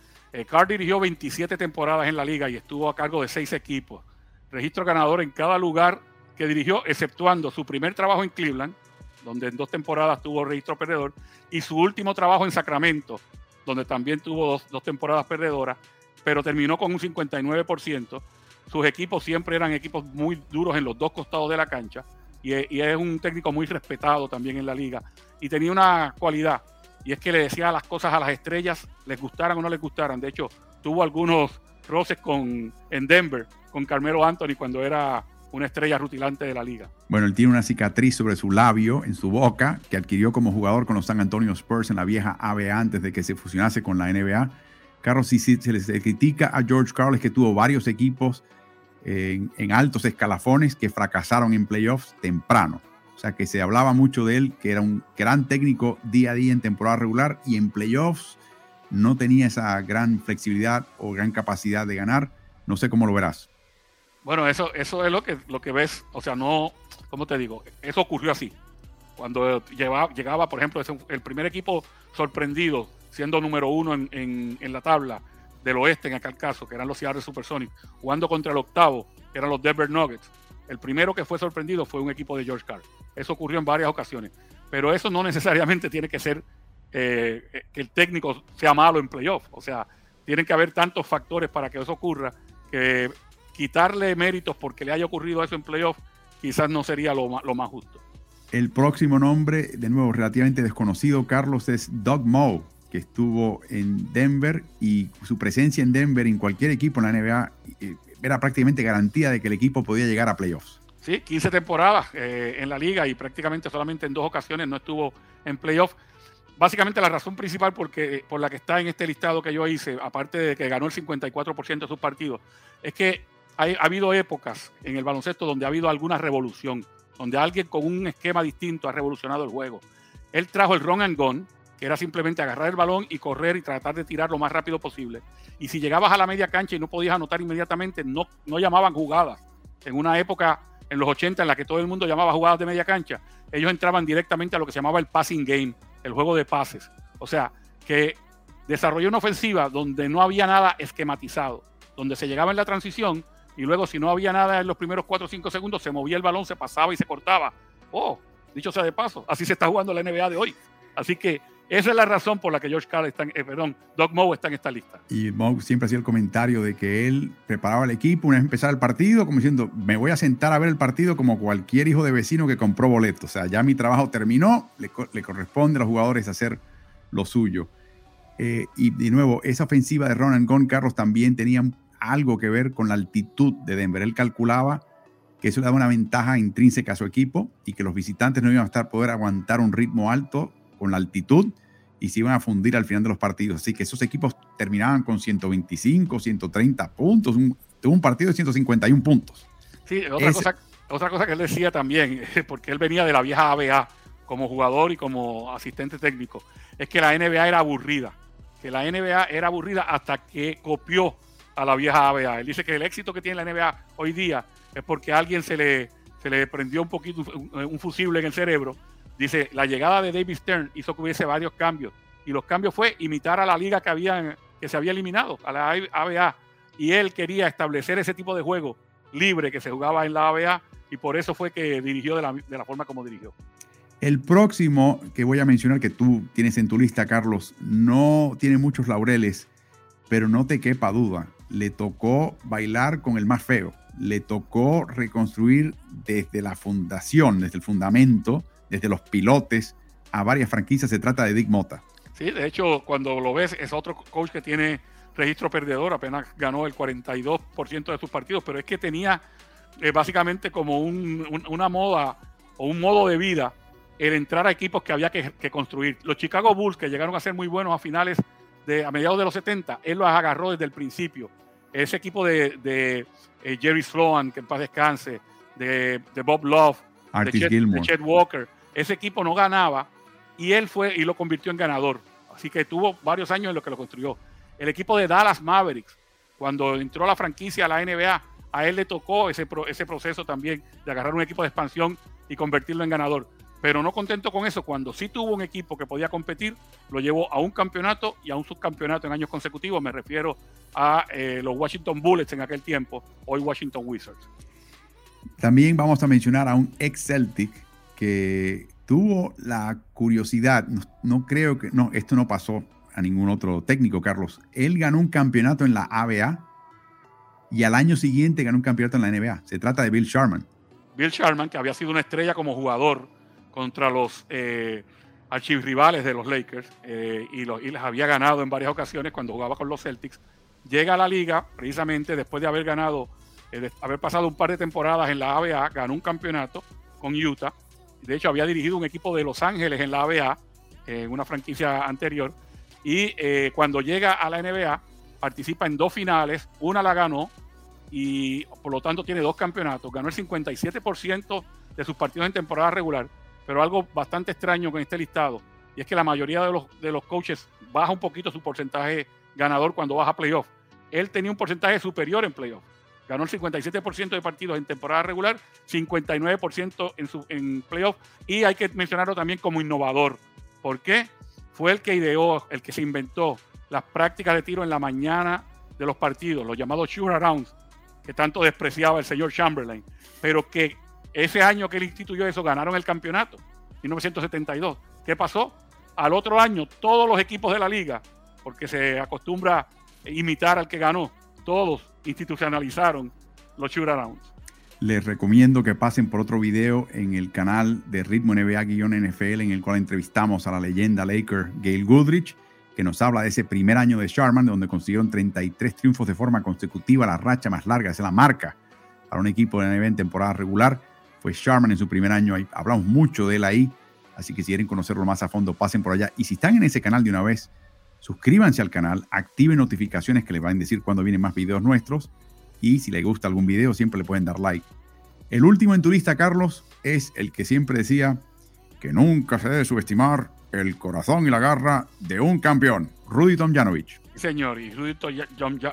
Carl dirigió 27 temporadas en la liga y estuvo a cargo de seis equipos. Registro ganador en cada lugar que dirigió, exceptuando su primer trabajo en Cleveland, donde en dos temporadas tuvo registro perdedor, y su último trabajo en Sacramento, donde también tuvo dos, temporadas perdedoras, pero terminó con un 59%. Sus equipos siempre eran equipos muy duros en los dos costados de la cancha y, es un técnico muy respetado también en la liga. Y tenía una cualidad, y es que le decía las cosas a las estrellas, les gustaran o no les gustaran. De hecho, tuvo algunos roces con, en Denver con Carmelo Anthony cuando era una estrella rutilante de la liga. Bueno, él tiene una cicatriz sobre su labio, en su boca, que adquirió como jugador con los San Antonio Spurs en la vieja ABA antes de que se fusionase con la NBA. Carlos, si se les critica a George Carlos que tuvo varios equipos en, en, altos escalafones que fracasaron en playoffs temprano. O sea, que se hablaba mucho de él, que era un gran técnico día a día en temporada regular y en playoffs no tenía esa gran flexibilidad o gran capacidad de ganar. No sé cómo lo verás. Bueno, eso, eso es lo que, lo que ves, o sea, no, ¿cómo te digo? Eso ocurrió así. Cuando llegaba, llegaba por ejemplo, el primer equipo sorprendido, siendo número uno en, la tabla del oeste en aquel caso, que eran los Seattle Supersonics, jugando contra el octavo, que eran los Denver Nuggets. El primero que fue sorprendido fue un equipo de George Carl. Eso ocurrió en varias ocasiones. Pero eso no necesariamente tiene que ser eh, que el técnico sea malo en playoff. O sea, tienen que haber tantos factores para que eso ocurra que quitarle méritos porque le haya ocurrido eso en playoff quizás no sería lo, más justo. El próximo nombre, de nuevo, relativamente desconocido, Carlos, es Doug Moe, que estuvo en Denver y su presencia en Denver en cualquier equipo en la NBA eh, era prácticamente garantía de que el equipo podía llegar a playoffs. Sí, 15 temporadas eh, en la liga y prácticamente solamente en dos ocasiones no estuvo en playoffs. Básicamente la razón principal porque, por la que está en este listado que yo hice, aparte de que ganó el 54% de sus partidos, es que ha habido épocas en el baloncesto donde ha habido alguna revolución, donde alguien con un esquema distinto ha revolucionado el juego. Él trajo el run and gun, que era simplemente agarrar el balón y correr y tratar de tirar lo más rápido posible. Y si llegabas a la media cancha y no podías anotar inmediatamente, no, no llamaban jugadas. En una época, en los 80, en la que todo el mundo llamaba jugadas de media cancha, ellos entraban directamente a lo que se llamaba el passing game, el juego de pases. O sea, que desarrolló una ofensiva donde no había nada esquematizado, donde se llegaba en la transición y luego si no había nada en los primeros 4 o 5 segundos, se movía el balón, se pasaba y se cortaba. Oh, dicho sea de paso, así se está jugando la NBA de hoy. Así que Esa es la razón por la que George Carl está, en, eh, perdón, Doc Moe está en esta lista. Y Moe siempre hacía el comentario de que él preparaba el equipo una vez empezar el partido, como diciendo, me voy a sentar a ver el partido como cualquier hijo de vecino que compró boleto. O sea, ya mi trabajo terminó, le, corresponde a los jugadores hacer lo suyo. Eh, y de nuevo, esa ofensiva de Ronald Gunn, Carlos, también tenía algo que ver con la altitud de Denver. Él calculaba que eso le daba una ventaja intrínseca a su equipo y que los visitantes no iban a estar poder aguantar un ritmo alto con la altitud y se iban a fundir al final de los partidos. Así que esos equipos terminaban con 125, 130 puntos. tuvo un partido de 151 puntos. Sí, otra, cosa, otra cosa que él decía también, porque él venía de la vieja ABA como jugador y como asistente técnico, es que la NBA era aburrida. Que la NBA era aburrida hasta que copió a la vieja ABA. Él dice que el éxito que tiene la NBA hoy día es porque a alguien se le, se le prendió un poquito un fusible en el cerebro Dice, la llegada de David Stern hizo que hubiese varios cambios. Y los cambios fue imitar a la liga que, que se había eliminado, a la ABA. Y él quería establecer ese tipo de juego libre que se jugaba en la ABA. Y por eso fue que dirigió de la, de la forma como dirigió. El próximo que voy a mencionar que tú tienes en tu lista, Carlos, no tiene muchos laureles, pero no te quepa duda. Le tocó bailar con el más feo. Le tocó reconstruir desde la fundación, desde el fundamento, desde los pilotes a varias franquicias. Se trata de Dick Mota. Sí, de hecho, cuando lo ves, es otro coach que tiene registro perdedor, apenas ganó el 42% de sus partidos, pero es que tenía eh, básicamente como una moda o un modo de vida el entrar a equipos que había que, construir. Los Chicago Bulls, que llegaron a ser muy buenos a finales de, a mediados de los 70, él los agarró desde el principio. Ese equipo de, eh, Jerry Sloan, que en paz descanse, de, Bob Love, de Chet Walker, ese equipo no ganaba y él fue y lo convirtió en ganador. Así que tuvo varios años en lo que lo construyó. El equipo de Dallas Mavericks, cuando entró la franquicia a la NBA, a él le tocó ese, ese proceso también de agarrar un equipo de expansión y convertirlo en ganador. Pero no contento con eso, cuando sí tuvo un equipo que podía competir, lo llevó a un campeonato y a un subcampeonato en años consecutivos. Me refiero a eh, los Washington Bullets en aquel tiempo, hoy Washington Wizards. También vamos a mencionar a un ex Celtic que tuvo la curiosidad, no, creo que, no, esto no pasó a ningún otro técnico, Carlos. Él ganó un campeonato en la ABA y al año siguiente ganó un campeonato en la NBA. Se trata de Bill Sharman. Bill Sharman, que había sido una estrella como jugador contra los eh, archirrivales de los Lakers eh, y, y les había ganado en varias ocasiones cuando jugaba con los Celtics, llega a la liga precisamente después de haber ganado, eh, de haber pasado un par de temporadas en la ABA, ganó un campeonato con Utah de hecho, había dirigido un equipo de Los Ángeles en la ABA, en una franquicia anterior. Y eh, cuando llega a la NBA, participa en dos finales, una la ganó y por lo tanto tiene dos campeonatos. Ganó el 57% de sus partidos en temporada regular, pero algo bastante extraño con este listado, y es que la mayoría de los, de los coaches baja un poquito su porcentaje ganador cuando baja playoff. Él tenía un porcentaje superior en playoff ganó el 57% de partidos en temporada regular, 59% en, en playoff. Y hay que mencionarlo también como innovador. ¿Por qué? Fue el que ideó, el que se inventó las prácticas de tiro en la mañana de los partidos, los llamados shoot arounds, que tanto despreciaba el señor Chamberlain, pero que ese año que él instituyó eso ganaron el campeonato, 1972. ¿Qué pasó? Al otro año, todos los equipos de la liga, porque se acostumbra imitar al que ganó, todos institucionalizaron los shootarounds. Les recomiendo que pasen por otro video en el canal de Ritmo NBA-NFL en el cual entrevistamos a la leyenda Laker Gail Goodrich, que nos habla de ese primer año de Sharman, donde consiguieron 33 triunfos de forma consecutiva, la racha más larga, esa es la marca para un equipo de NBA en temporada regular. Fue Sharman en su primer año, hablamos mucho de él ahí, así que si quieren conocerlo más a fondo, pasen por allá. Y si están en ese canal de una vez, suscríbanse al canal, activen notificaciones que les van a decir cuando vienen más videos nuestros y si les gusta algún video siempre le pueden dar like. El último en turista, Carlos, es el que siempre decía que nunca se debe subestimar el corazón y la garra de un campeón, Rudy Tomjanovich. Sí, señor, y Rudy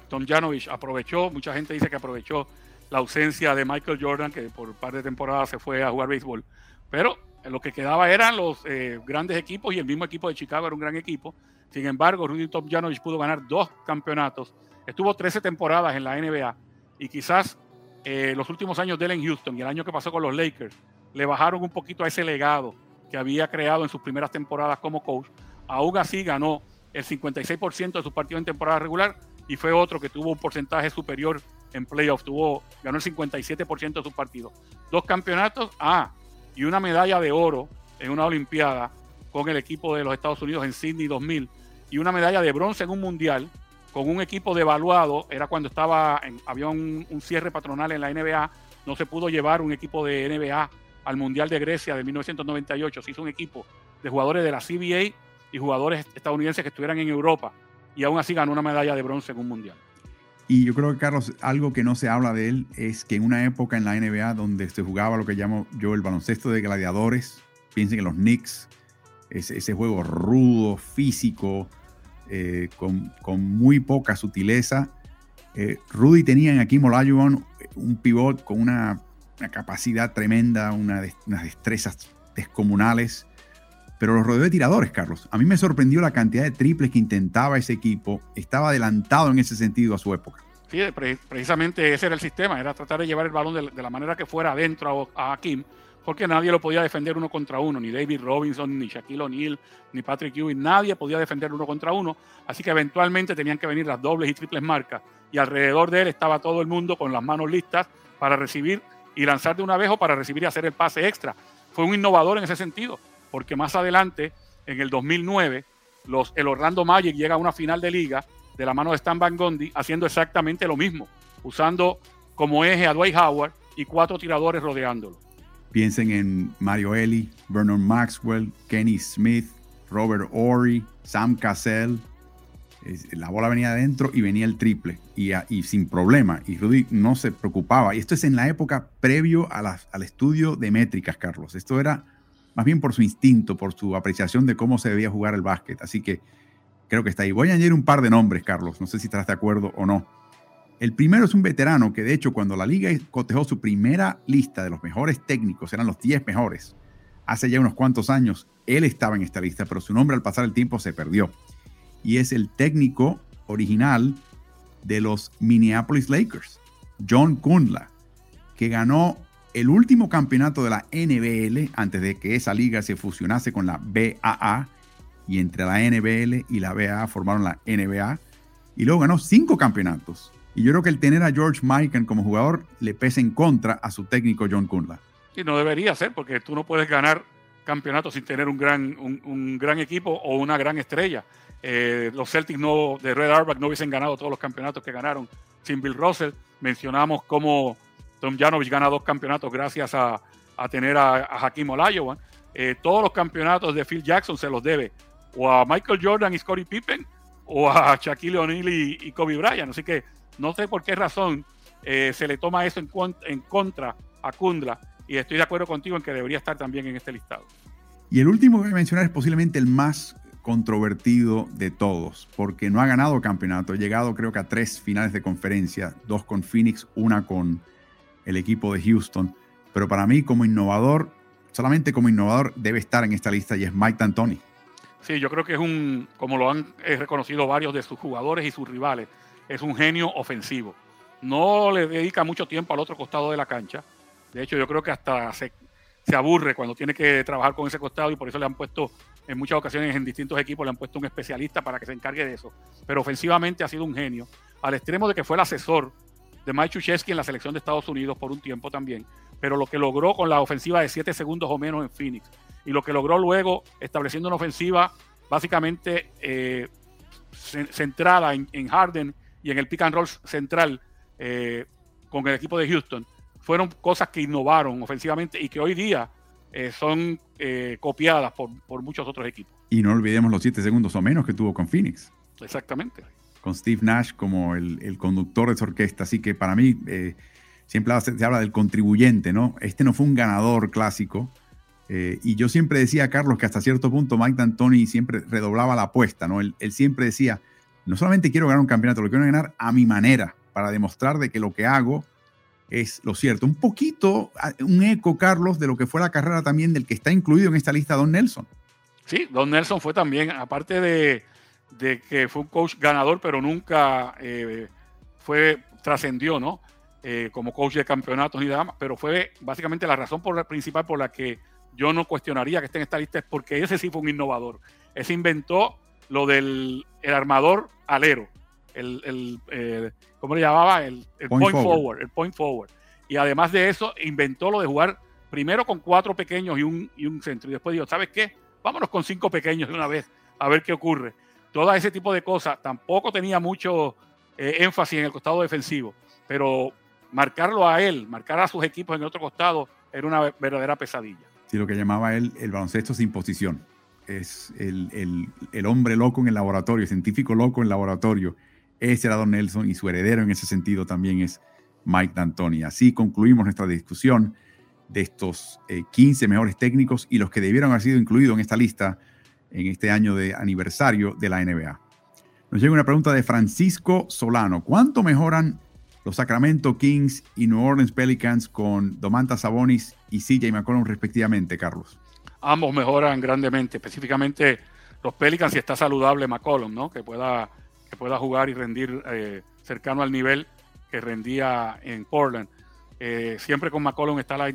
Tomjanovich aprovechó, mucha gente dice que aprovechó la ausencia de Michael Jordan, que por un par de temporadas se fue a jugar béisbol, pero lo que quedaba eran los eh, grandes equipos y el mismo equipo de Chicago era un gran equipo. Sin embargo, Rudy Tomjanovich pudo ganar dos campeonatos. Estuvo 13 temporadas en la NBA y quizás eh, los últimos años de él en Houston y el año que pasó con los Lakers le bajaron un poquito a ese legado que había creado en sus primeras temporadas como coach. aún así ganó el 56% de sus partidos en temporada regular y fue otro que tuvo un porcentaje superior en playoffs, tuvo, ganó el 57% de sus partidos. Dos campeonatos, ah, y una medalla de oro en una Olimpiada con el equipo de los Estados Unidos en Sydney 2000 y una medalla de bronce en un mundial con un equipo devaluado, era cuando estaba, había un, cierre patronal en la NBA, no se pudo llevar un equipo de NBA al Mundial de Grecia de 1998, se hizo un equipo de jugadores de la CBA y jugadores estadounidenses que estuvieran en Europa, y aún así ganó una medalla de bronce en un Mundial. Y yo creo que, Carlos, algo que no se habla de él es que en una época en la NBA donde se jugaba lo que llamo yo el baloncesto de gladiadores, piensen en los Knicks, ese, juego rudo, físico, eh, con, muy poca sutileza. Eh, Rudy tenía en Akim Olajuwon un pivot con una, capacidad tremenda, una unas destrezas descomunales, pero los rodeó de tiradores, Carlos. A mí me sorprendió la cantidad de triples que intentaba ese equipo. Estaba adelantado en ese sentido a su época. Sí, precisamente ese era el sistema, era tratar de llevar el balón de, la manera que fuera adentro a, a Hakim porque nadie lo podía defender uno contra uno, ni David Robinson, ni Shaquille O'Neal, ni Patrick Ewing, nadie podía defender uno contra uno, así que eventualmente tenían que venir las dobles y triples marcas, y alrededor de él estaba todo el mundo con las manos listas para recibir y lanzar de una vez para recibir y hacer el pase extra. Fue un innovador en ese sentido, porque más adelante, en el 2009, los, el Orlando Magic llega a una final de liga de la mano de Stan Van Gundy haciendo exactamente lo mismo, usando como eje a Dwight Howard y cuatro tiradores rodeándolo. Piensen en Mario Eli, Vernon Maxwell, Kenny Smith, Robert Ory, Sam Cassell. La bola venía adentro y venía el triple y, sin problema. Y Rudy no se preocupaba. Y esto es en la época previo al estudio de métricas, Carlos. Esto era más bien por su instinto, por su apreciación de cómo se debía jugar el básquet. Así que creo que está ahí. Voy a añadir un par de nombres, Carlos. No sé si estás de acuerdo o no. El primero es un veterano que de hecho cuando la liga cotejó su primera lista de los mejores técnicos, eran los 10 mejores, hace ya unos cuantos años, él estaba en esta lista, pero su nombre al pasar el tiempo se perdió. Y es el técnico original de los Minneapolis Lakers, John Kundla, que ganó el último campeonato de la NBL antes de que esa liga se fusionase con la BAA y entre la NBL y la BAA formaron la NBA y luego ganó cinco campeonatos y yo creo que el tener a George Mikan como jugador le pesa en contra a su técnico John Kunla. Y no debería ser, porque tú no puedes ganar campeonatos sin tener un gran, un, gran equipo o una gran estrella. Eh, los Celtics no, de Red Auerbach no hubiesen ganado todos los campeonatos que ganaron sin Bill Russell. Mencionamos cómo Tom Janovich gana dos campeonatos gracias a, tener a, a Hakim Olajuwon. Eh, todos los campeonatos de Phil Jackson se los debe o a Michael Jordan y Scottie Pippen o a Shaquille O'Neal y, y Kobe Bryant. Así que no sé por qué razón eh, se le toma eso en, en contra a Kundra y estoy de acuerdo contigo en que debería estar también en este listado. Y el último que voy a mencionar es posiblemente el más controvertido de todos, porque no ha ganado campeonato, ha llegado creo que a tres finales de conferencia, dos con Phoenix, una con el equipo de Houston, pero para mí como innovador, solamente como innovador debe estar en esta lista y es Mike D'Antoni. Sí, yo creo que es un, como lo han reconocido varios de sus jugadores y sus rivales, es un genio ofensivo. No le dedica mucho tiempo al otro costado de la cancha. De hecho, yo creo que hasta se, aburre cuando tiene que trabajar con ese costado y por eso le han puesto en muchas ocasiones en distintos equipos, le han puesto un especialista para que se encargue de eso. Pero ofensivamente ha sido un genio, al extremo de que fue el asesor de Mike Chuchesky en la selección de Estados Unidos por un tiempo también. Pero lo que logró con la ofensiva de 7 segundos o menos en Phoenix y lo que logró luego estableciendo una ofensiva básicamente eh, centrada en Harden y en el pick and roll central eh, con el equipo de Houston, fueron cosas que innovaron ofensivamente y que hoy día eh, son eh, copiadas por, muchos otros equipos. Y no olvidemos los siete segundos o menos que tuvo con Phoenix. Exactamente. Con Steve Nash como el, conductor de esa orquesta. Así que para mí siempre se, habla del contribuyente, ¿no? Este no fue un ganador clásico. y yo siempre decía, Carlos, que hasta cierto punto Mike D'Antoni siempre redoblaba la apuesta, ¿no? él siempre decía, no solamente quiero ganar un campeonato, lo quiero ganar a mi manera, para demostrar de que lo que hago es lo cierto. Un poquito, un eco, Carlos, de lo que fue la carrera también del que está incluido en esta lista, Don Nelson. Sí, Don Nelson fue también, aparte de, que fue un coach ganador, pero nunca eh, fue, trascendió, ¿no? Eh, como coach de campeonatos ni nada más, pero fue básicamente la razón por la, principal por la que yo no cuestionaría que esté en esta lista es porque ese sí fue un innovador. Ese inventó lo del el armador alero, el, el eh, ¿cómo le llamaba? El, point, forward. el point forward. Y además de eso, inventó lo de jugar primero con cuatro pequeños y un, y un centro. Y después dijo, ¿sabes qué? Vámonos con cinco pequeños de una vez, a ver qué ocurre. Todo ese tipo de cosas. Tampoco tenía mucho eh, énfasis en el costado defensivo, pero marcarlo a él, marcar a sus equipos en el otro costado, era una verdadera pesadilla. Sí, lo que llamaba él el baloncesto sin posición. Es el, el, hombre loco en el laboratorio, el científico loco en el laboratorio. Ese era Don Nelson y su heredero en ese sentido también es Mike D'Antoni. Así concluimos nuestra discusión de estos 15 eh, mejores técnicos y los que debieron haber sido incluidos en esta lista en este año de aniversario de la NBA. Nos llega una pregunta de Francisco Solano. ¿Cuánto mejoran los Sacramento Kings y New Orleans Pelicans con Domantas Sabonis y CJ McCollum respectivamente, Carlos? Ambos mejoran grandemente, específicamente los Pelicans si está saludable McCollum, ¿no? Que pueda, que pueda jugar y rendir eh, cercano al nivel que rendía en Portland. Eh, siempre con McCollum está la,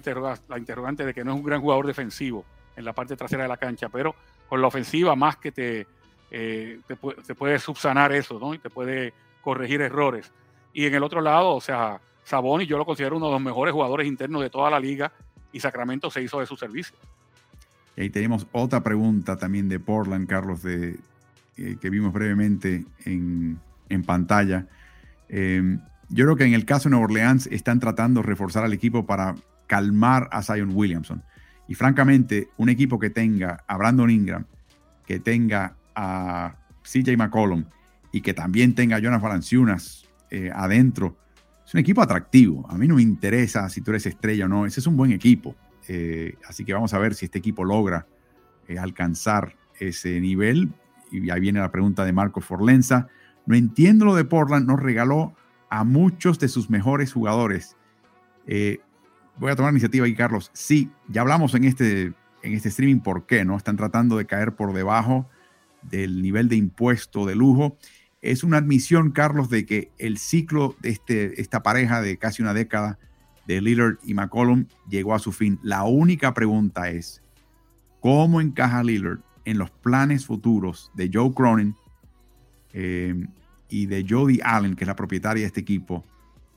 la interrogante de que no es un gran jugador defensivo en la parte trasera de la cancha, pero con la ofensiva más que te, eh, te, puede subsanar eso, ¿no? Y te puede corregir errores. Y en el otro lado, o sea, Saboni yo lo considero uno de los mejores jugadores internos de toda la liga y Sacramento se hizo de su servicio. Y ahí tenemos otra pregunta también de Portland, Carlos, de, eh, que vimos brevemente en, pantalla. Em, yo creo que en el caso de Nueva Orleans están tratando de reforzar al equipo para calmar a Zion Williamson. Y francamente, un equipo que tenga a Brandon Ingram, que tenga a CJ McCollum y que también tenga a Jonas Valanciunas eh, adentro, es un equipo atractivo. A mí no me interesa si tú eres estrella o no, ese es un buen equipo. Eh, así que vamos a ver si este equipo logra eh, alcanzar ese nivel. Y ahí viene la pregunta de Marco Forlenza. No entiendo lo de Portland, nos regaló a muchos de sus mejores jugadores. Voy a tomar iniciativa aquí, Carlos. Sí, ya hablamos en este, en este streaming por qué, ¿no? Están tratando de caer por debajo del nivel de impuesto de lujo. Es una admisión, Carlos, de que el ciclo de este, esta pareja de casi una década de Lillard y McCollum llegó a su fin. La única pregunta es, ¿cómo encaja Lillard en los planes futuros de Joe Cronin eh, y de Jody Allen, que es la propietaria de este equipo,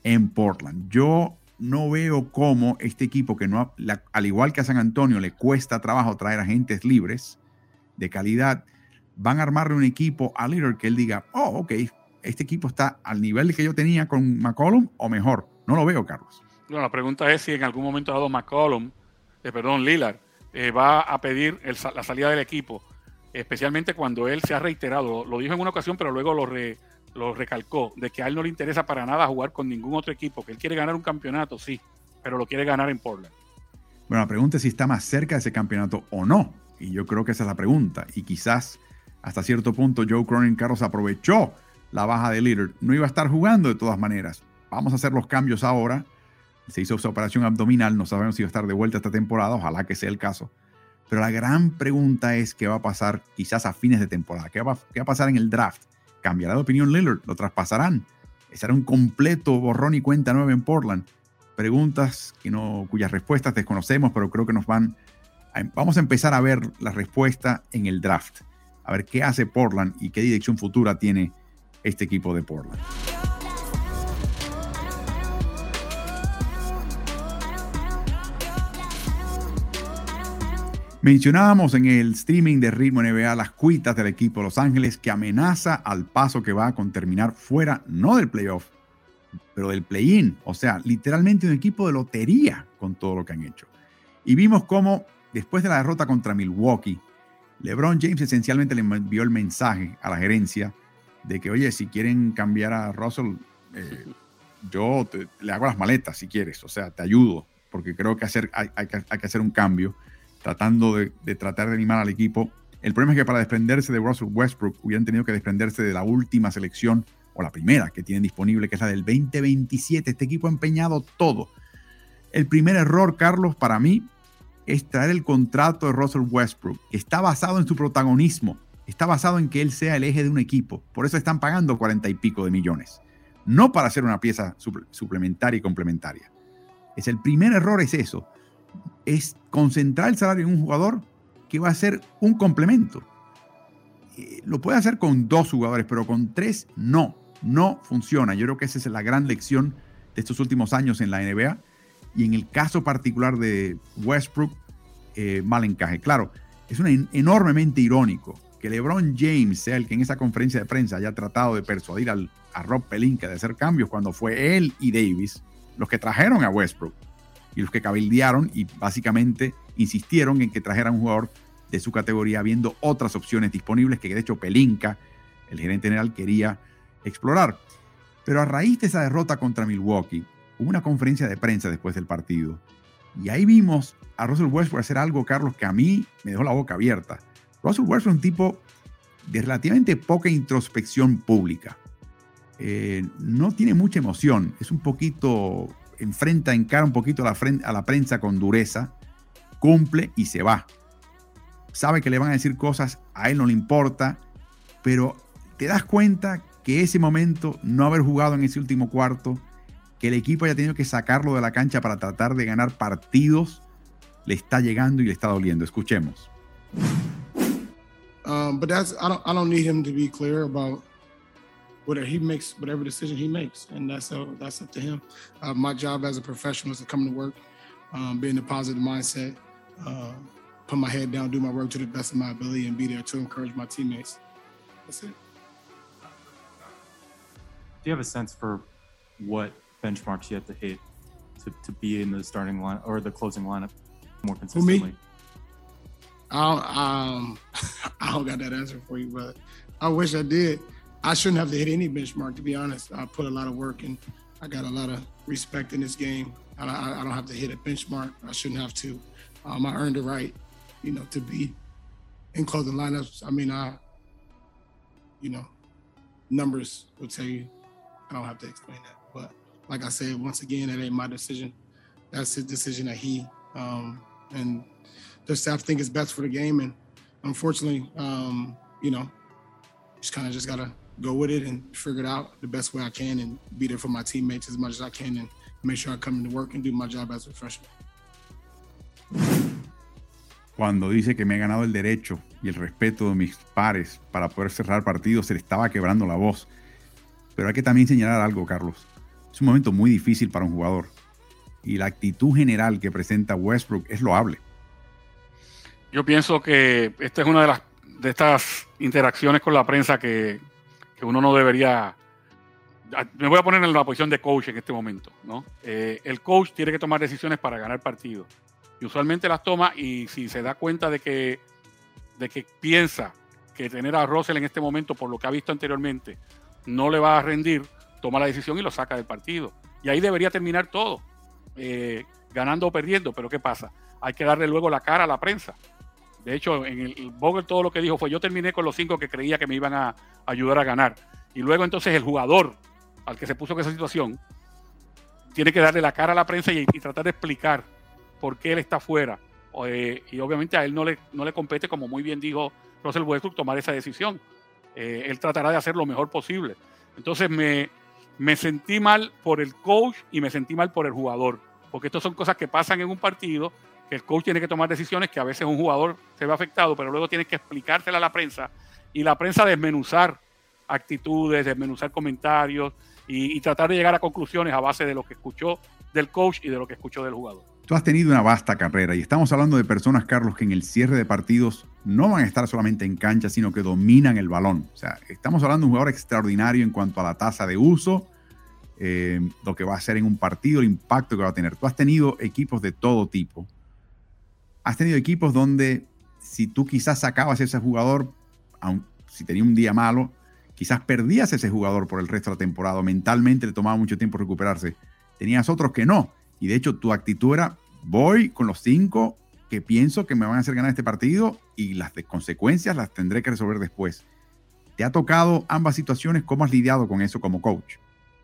en Portland? Yo no veo cómo este equipo, que no, al igual que a San Antonio, le cuesta trabajo traer agentes libres de calidad, van a armarle un equipo a Lillard que él diga, oh, ok, este equipo está al nivel que yo tenía con McCollum o mejor. No lo veo, Carlos. Bueno, la pregunta es si en algún momento dado McCollum, eh, perdón, Lillard, eh, va a pedir la salida del equipo, especialmente cuando él se ha reiterado, lo dijo en una ocasión, pero luego lo, lo recalcó, de que a él no le interesa para nada jugar con ningún otro equipo, que él quiere ganar un campeonato, sí, pero lo quiere ganar en Portland. Bueno, la pregunta es si está más cerca de ese campeonato o no. Y yo creo que esa es la pregunta. Y quizás hasta cierto punto, Joe Cronin Carlos aprovechó la baja de Lillard. No iba a estar jugando de todas maneras. Vamos a hacer los cambios ahora. Se hizo su operación abdominal. No sabemos si va a estar de vuelta esta temporada. Ojalá que sea el caso. Pero la gran pregunta es qué va a pasar quizás a fines de temporada. ¿Qué va, qué va a pasar en el draft? ¿Cambiará de opinión Lillard? ¿Lo traspasarán? ¿Será un completo borrón y cuenta nueva en Portland? Preguntas que no, cuyas respuestas desconocemos, pero creo que nos van... vamos a empezar a ver la respuesta en el draft a ver qué hace Portland y qué dirección futura tiene este equipo de Portland. Mencionábamos en el streaming de Ritmo NBA las cuitas del equipo de Los Ángeles que amenaza al paso que va con terminar fuera, no del playoff, pero del play-in. O sea, literalmente un equipo de lotería con todo lo que han hecho. Y vimos cómo después de la derrota contra Milwaukee, LeBron James esencialmente le envió el mensaje a la gerencia de que, oye, si quieren cambiar a Russell, eh, yo le hago las maletas si quieres, o sea, te ayudo, porque creo que hacer, hay, que, hacer un cambio, tratando de, tratar de animar al equipo. El problema es que para desprenderse de Russell Westbrook hubieran tenido que desprenderse de la última selección, o la primera que tienen disponible, que es la del 2027. Este equipo ha empeñado todo. El primer error, Carlos, para mí, es traer el contrato de Russell Westbrook, está basado en su protagonismo, está basado en que él sea el eje de un equipo. Por eso están pagando cuarenta y pico de millones. No para hacer una pieza suplementaria y complementaria. Es el primer error, es eso. Es concentrar el salario en un jugador que va a ser un complemento. Eh, lo puede hacer con dos jugadores, pero con tres no, no funciona. Yo creo que esa es la gran lección de estos últimos años en la NBA y en el caso particular de Westbrook, eh, mal encaje. Claro, es enormemente irónico que LeBron James sea el que en esa conferencia de prensa haya tratado de persuadir al, a Rob Pelinka de hacer cambios cuando fue él y Davis los que trajeron a Westbrook y los que cabildearon y básicamente insistieron en que trajeran un jugador de su categoría, habiendo otras opciones disponibles que de hecho Pelinka, el gerente general, quería explorar. Pero a raíz de esa derrota contra Milwaukee, hubo una conferencia de prensa después del partido y ahí vimos a Russell Westbrook hacer algo, Carlos, que a mí me dejó la boca abierta. Russell Westbrook es un tipo de relativamente poca introspección pública. Eh, no tiene mucha emoción, es un poquito, enfrenta, encara un poquito a la, prensa con dureza, cumple y se va. Sabe que le van a decir cosas, a él no le importa, pero te das cuenta que ese momento, no haber jugado en ese último cuarto, que el equipo haya tenido que sacarlo de la cancha para tratar de ganar partidos, le está llegando y le está doliendo. Escuchemos. Um, but that's I don't I don't need him to be about whatever he makes whatever decision he makes, and that's uh, that's up to him. Uh, my job as a professional is to come to work, um, be in a positive mindset, uh, put my head down, do my work to the best of my ability, and be there to encourage my teammates. That's it. Do you have a sense for what benchmarks you have to hit to, to be in the starting line or the closing lineup more consistently? me? I don't, um, I don't got that answer for you, but I wish I did. I shouldn't have to hit any benchmark, to be honest. I put a lot of work and I got a lot of respect in this game. I, I, I don't have to hit a benchmark. I shouldn't have to. Um, I earned the right, you know, to be in closing lineups. I mean, I, you know, numbers will tell you. I don't have to explain that, but like I said, once again, that ain't my decision. That's his decision that he um, and the staff think is best for the game. And unfortunately, um, you know, just kind of just gotta go with it and figure it out the best way I can and be there for my teammates as much as I can and make sure I come into work and do my job as a freshman. Cuando dice que me he ganado el derecho y el respeto de mis pares para poder cerrar partidos, se le estaba quebrando la voz. Pero hay que también señalar algo, Carlos. Es un momento muy difícil para un jugador. Y la actitud general que presenta Westbrook es loable. Yo pienso que esta es una de las de estas interacciones con la prensa que, que uno no debería. Me voy a poner en la posición de coach en este momento, ¿no? Eh, el coach tiene que tomar decisiones para ganar partidos. Y usualmente las toma y si se da cuenta de que, de que piensa que tener a Russell en este momento, por lo que ha visto anteriormente, no le va a rendir, toma la decisión y lo saca del partido. Y ahí debería terminar todo, eh, ganando o perdiendo. Pero ¿qué pasa? Hay que darle luego la cara a la prensa. De hecho, en el, Vogel todo lo que dijo fue, yo terminé con los cinco que creía que me iban a ayudar a ganar. Y luego entonces el jugador al que se puso en esa situación tiene que darle la cara a la prensa y, tratar de explicar por qué él está fuera. Eh, y obviamente a él no le, no le compete, como muy bien dijo Russell Westbrook, tomar esa decisión. Eh, él tratará de hacer lo mejor posible. Entonces me, me sentí mal por el coach y me sentí mal por el jugador, porque estas son cosas que pasan en un partido, que el coach tiene que tomar decisiones, que a veces un jugador se ve afectado, pero luego tiene que explicársela a la prensa y la prensa desmenuzar actitudes, desmenuzar comentarios y, tratar de llegar a conclusiones a base de lo que escuchó del coach y de lo que escuchó del jugador. Tú has tenido una vasta carrera y estamos hablando de personas, Carlos, que en el cierre de partidos no van a estar solamente en cancha, sino que dominan el balón. O sea, estamos hablando de un jugador extraordinario en cuanto a la tasa de uso, eh, lo que va a hacer en un partido, el impacto que va a tener. Tú has tenido equipos de todo tipo. Has tenido equipos donde si tú quizás sacabas ese jugador, aun, si tenía un día malo, quizás perdías ese jugador por el resto de la temporada. Mentalmente le tomaba mucho tiempo recuperarse. Tenías otros que no. Y de hecho tu actitud era, voy con los cinco que pienso que me van a hacer ganar este partido y las consecuencias las tendré que resolver después. ¿Te ha tocado ambas situaciones? ¿Cómo has lidiado con eso como coach?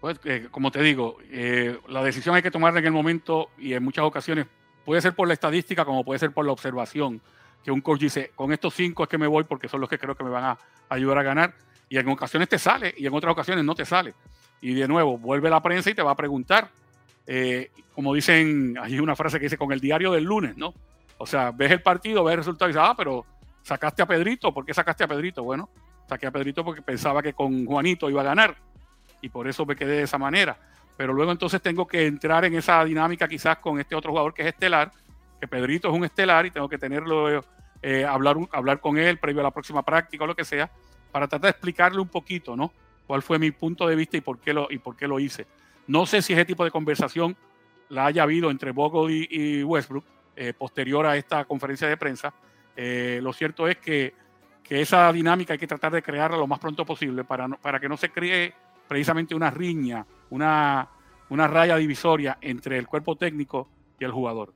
Pues, eh, como te digo, eh, la decisión hay que tomarla en el momento y en muchas ocasiones puede ser por la estadística como puede ser por la observación, que un coach dice, con estos cinco es que me voy porque son los que creo que me van a ayudar a ganar. Y en ocasiones te sale y en otras ocasiones no te sale. Y de nuevo, vuelve la prensa y te va a preguntar eh, como dicen, hay una frase que dice con el diario del lunes, ¿no? O sea, ves el partido, ves el resultado y dices, ah, pero sacaste a Pedrito, ¿por qué sacaste a Pedrito? Bueno, saqué a Pedrito porque pensaba que con Juanito iba a ganar y por eso me quedé de esa manera. Pero luego entonces tengo que entrar en esa dinámica quizás con este otro jugador que es estelar, que Pedrito es un estelar y tengo que tenerlo, eh, hablar, hablar con él previo a la próxima práctica o lo que sea, para tratar de explicarle un poquito, ¿no? Cuál fue mi punto de vista y por qué lo, y por qué lo hice. No sé si ese tipo de conversación la haya habido entre Bogle y, Westbrook eh, posterior a esta conferencia de prensa. Eh, lo cierto es que, que, esa dinámica hay que tratar de crearla lo más pronto posible para, para que no se cree precisamente una riña, una, una raya divisoria entre el cuerpo técnico y el jugador.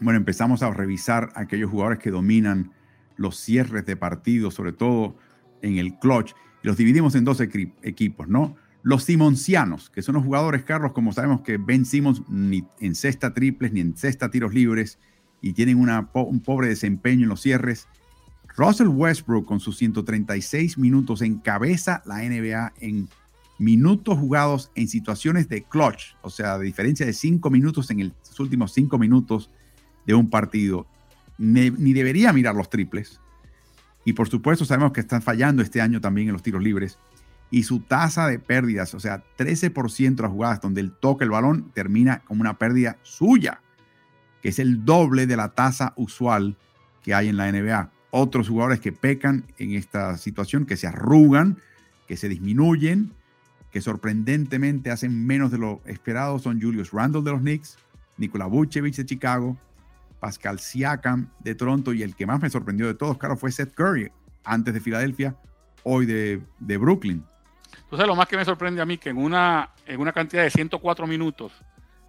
Bueno, empezamos a revisar aquellos jugadores que dominan los cierres de partidos, sobre todo en el clutch, los dividimos en dos equipos, ¿no? Los Simoncianos, que son los jugadores, Carlos, como sabemos que Ben Simmons ni en cesta triples ni en cesta tiros libres y tienen un pobre desempeño en los cierres. Russell Westbrook con sus 136 minutos encabeza la NBA en minutos jugados en situaciones de clutch, o sea, de diferencia de 5 minutos en los últimos 5 minutos de un partido. Ni, ni debería mirar los triples. Y por supuesto sabemos que están fallando este año también en los tiros libres y su tasa de pérdidas, o sea, 13% de las jugadas donde él toca el balón termina como una pérdida suya, que es el doble de la tasa usual que hay en la NBA. Otros jugadores que pecan en esta situación, que se arrugan, que se disminuyen, que sorprendentemente hacen menos de lo esperado, son Julius Randle de los Knicks, Nikola Vucevic de Chicago, Pascal Siakam de Toronto y el que más me sorprendió de todos, claro, fue Seth Curry, antes de Filadelfia, hoy de, de Brooklyn. Entonces, lo más que me sorprende a mí que en una, en una cantidad de 104 minutos,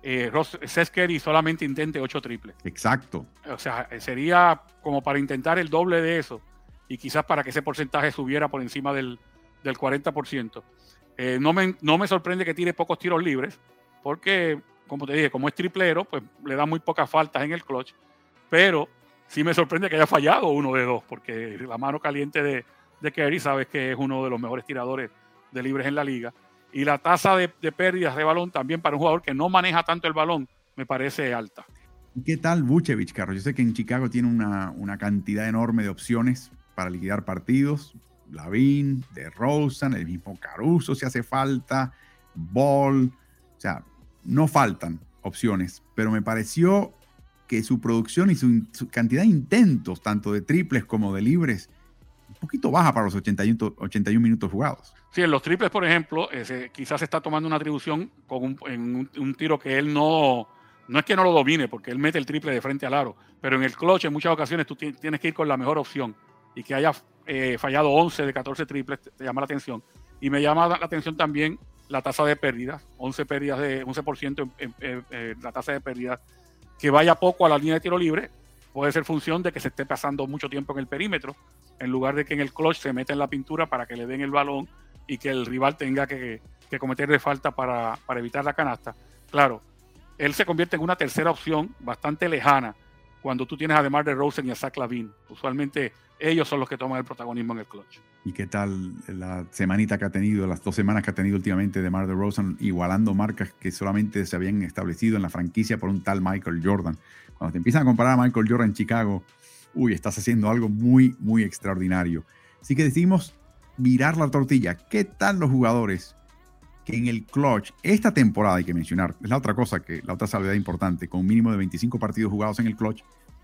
eh, Kerry solamente intente 8 triples. Exacto. O sea, sería como para intentar el doble de eso y quizás para que ese porcentaje subiera por encima del, del 40%. Eh, no, me, no me sorprende que tire pocos tiros libres, porque, como te dije, como es triplero, pues le da muy pocas faltas en el clutch, pero sí me sorprende que haya fallado uno de dos, porque la mano caliente de, de Kerry sabes que es uno de los mejores tiradores de libres en la liga. Y la tasa de, pérdidas de balón también para un jugador que no maneja tanto el balón me parece alta. ¿Qué tal Vucevic, Carlos? Yo sé que en Chicago tiene una, una cantidad enorme de opciones para liquidar partidos. Lavin, de Rosen, el mismo Caruso si hace falta, Ball. O sea, no faltan opciones, pero me pareció que su producción y su, cantidad de intentos, tanto de triples como de libres, un poquito baja para los 81, 81 minutos jugados. Sí, en los triples, por ejemplo, ese, quizás está tomando una atribución con un, tiro que él no, no es que no lo domine, porque él mete el triple de frente al aro, pero en el clutch en muchas ocasiones tú tienes que ir con la mejor opción y que haya eh, fallado 11 de 14 triples te, llama la atención. Y me llama la atención también la tasa de pérdidas, 11 pérdidas de 11% en, en, la tasa de pérdidas, que vaya poco a la línea de tiro libre, puede ser función de que se esté pasando mucho tiempo en el perímetro, en lugar de que en el clutch se meta en la pintura para que le den el balón y que el rival tenga que, que cometerle falta para, para, evitar la canasta. Claro, él se convierte en una tercera opción bastante lejana cuando tú tienes además de Rosen y a Zach Lavin. Usualmente ellos son los que toman el protagonismo en el clutch. ¿Y qué tal la semanita que ha tenido, las dos semanas que ha tenido últimamente de Mar de Rosen, igualando marcas que solamente se habían establecido en la franquicia por un tal Michael Jordan? Cuando te empiezan a comparar a Michael Jordan en Chicago, uy, estás haciendo algo muy, muy extraordinario. Así que decimos mirar la tortilla. ¿Qué tal los jugadores que en el clutch, esta temporada hay que mencionar, es la otra cosa que, la otra salvedad importante, con un mínimo de 25 partidos jugados en el clutch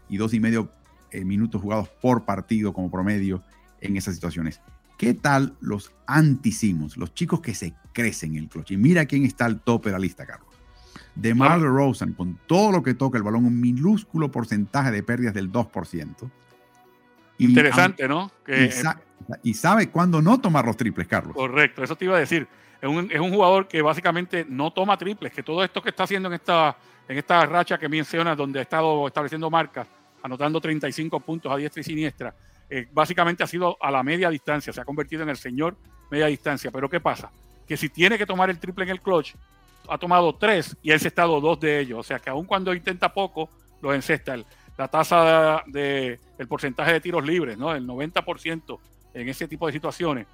y dos y medio eh, minutos jugados por partido como promedio en esas situaciones. ¿Qué tal los antisimos, los chicos que se crecen en el clutch? Y mira quién está al tope de la lista, Carlos. De Mar Rosen, con todo lo que toca el balón, un minúsculo porcentaje de pérdidas del 2%. Interesante, ¿no? Que, y, sabe cuándo no tomar los triples, Carlos. Correcto, eso te iba a decir. Es un, jugador que básicamente no toma triples, que todo esto que está haciendo en esta, en esta racha que mencionas, donde ha estado estableciendo marcas, anotando 35 puntos a diestra y siniestra, eh, básicamente ha sido a la media distancia, se ha convertido en el señor media distancia. Pero ¿qué pasa? Que si tiene que tomar el triple en el clutch, ha tomado tres y él se ha estado dos de ellos. O sea que aun cuando intenta poco, lo encesta. La tasa de, el porcentaje de tiros libres, ¿no? El 90% en ese tipo de situaciones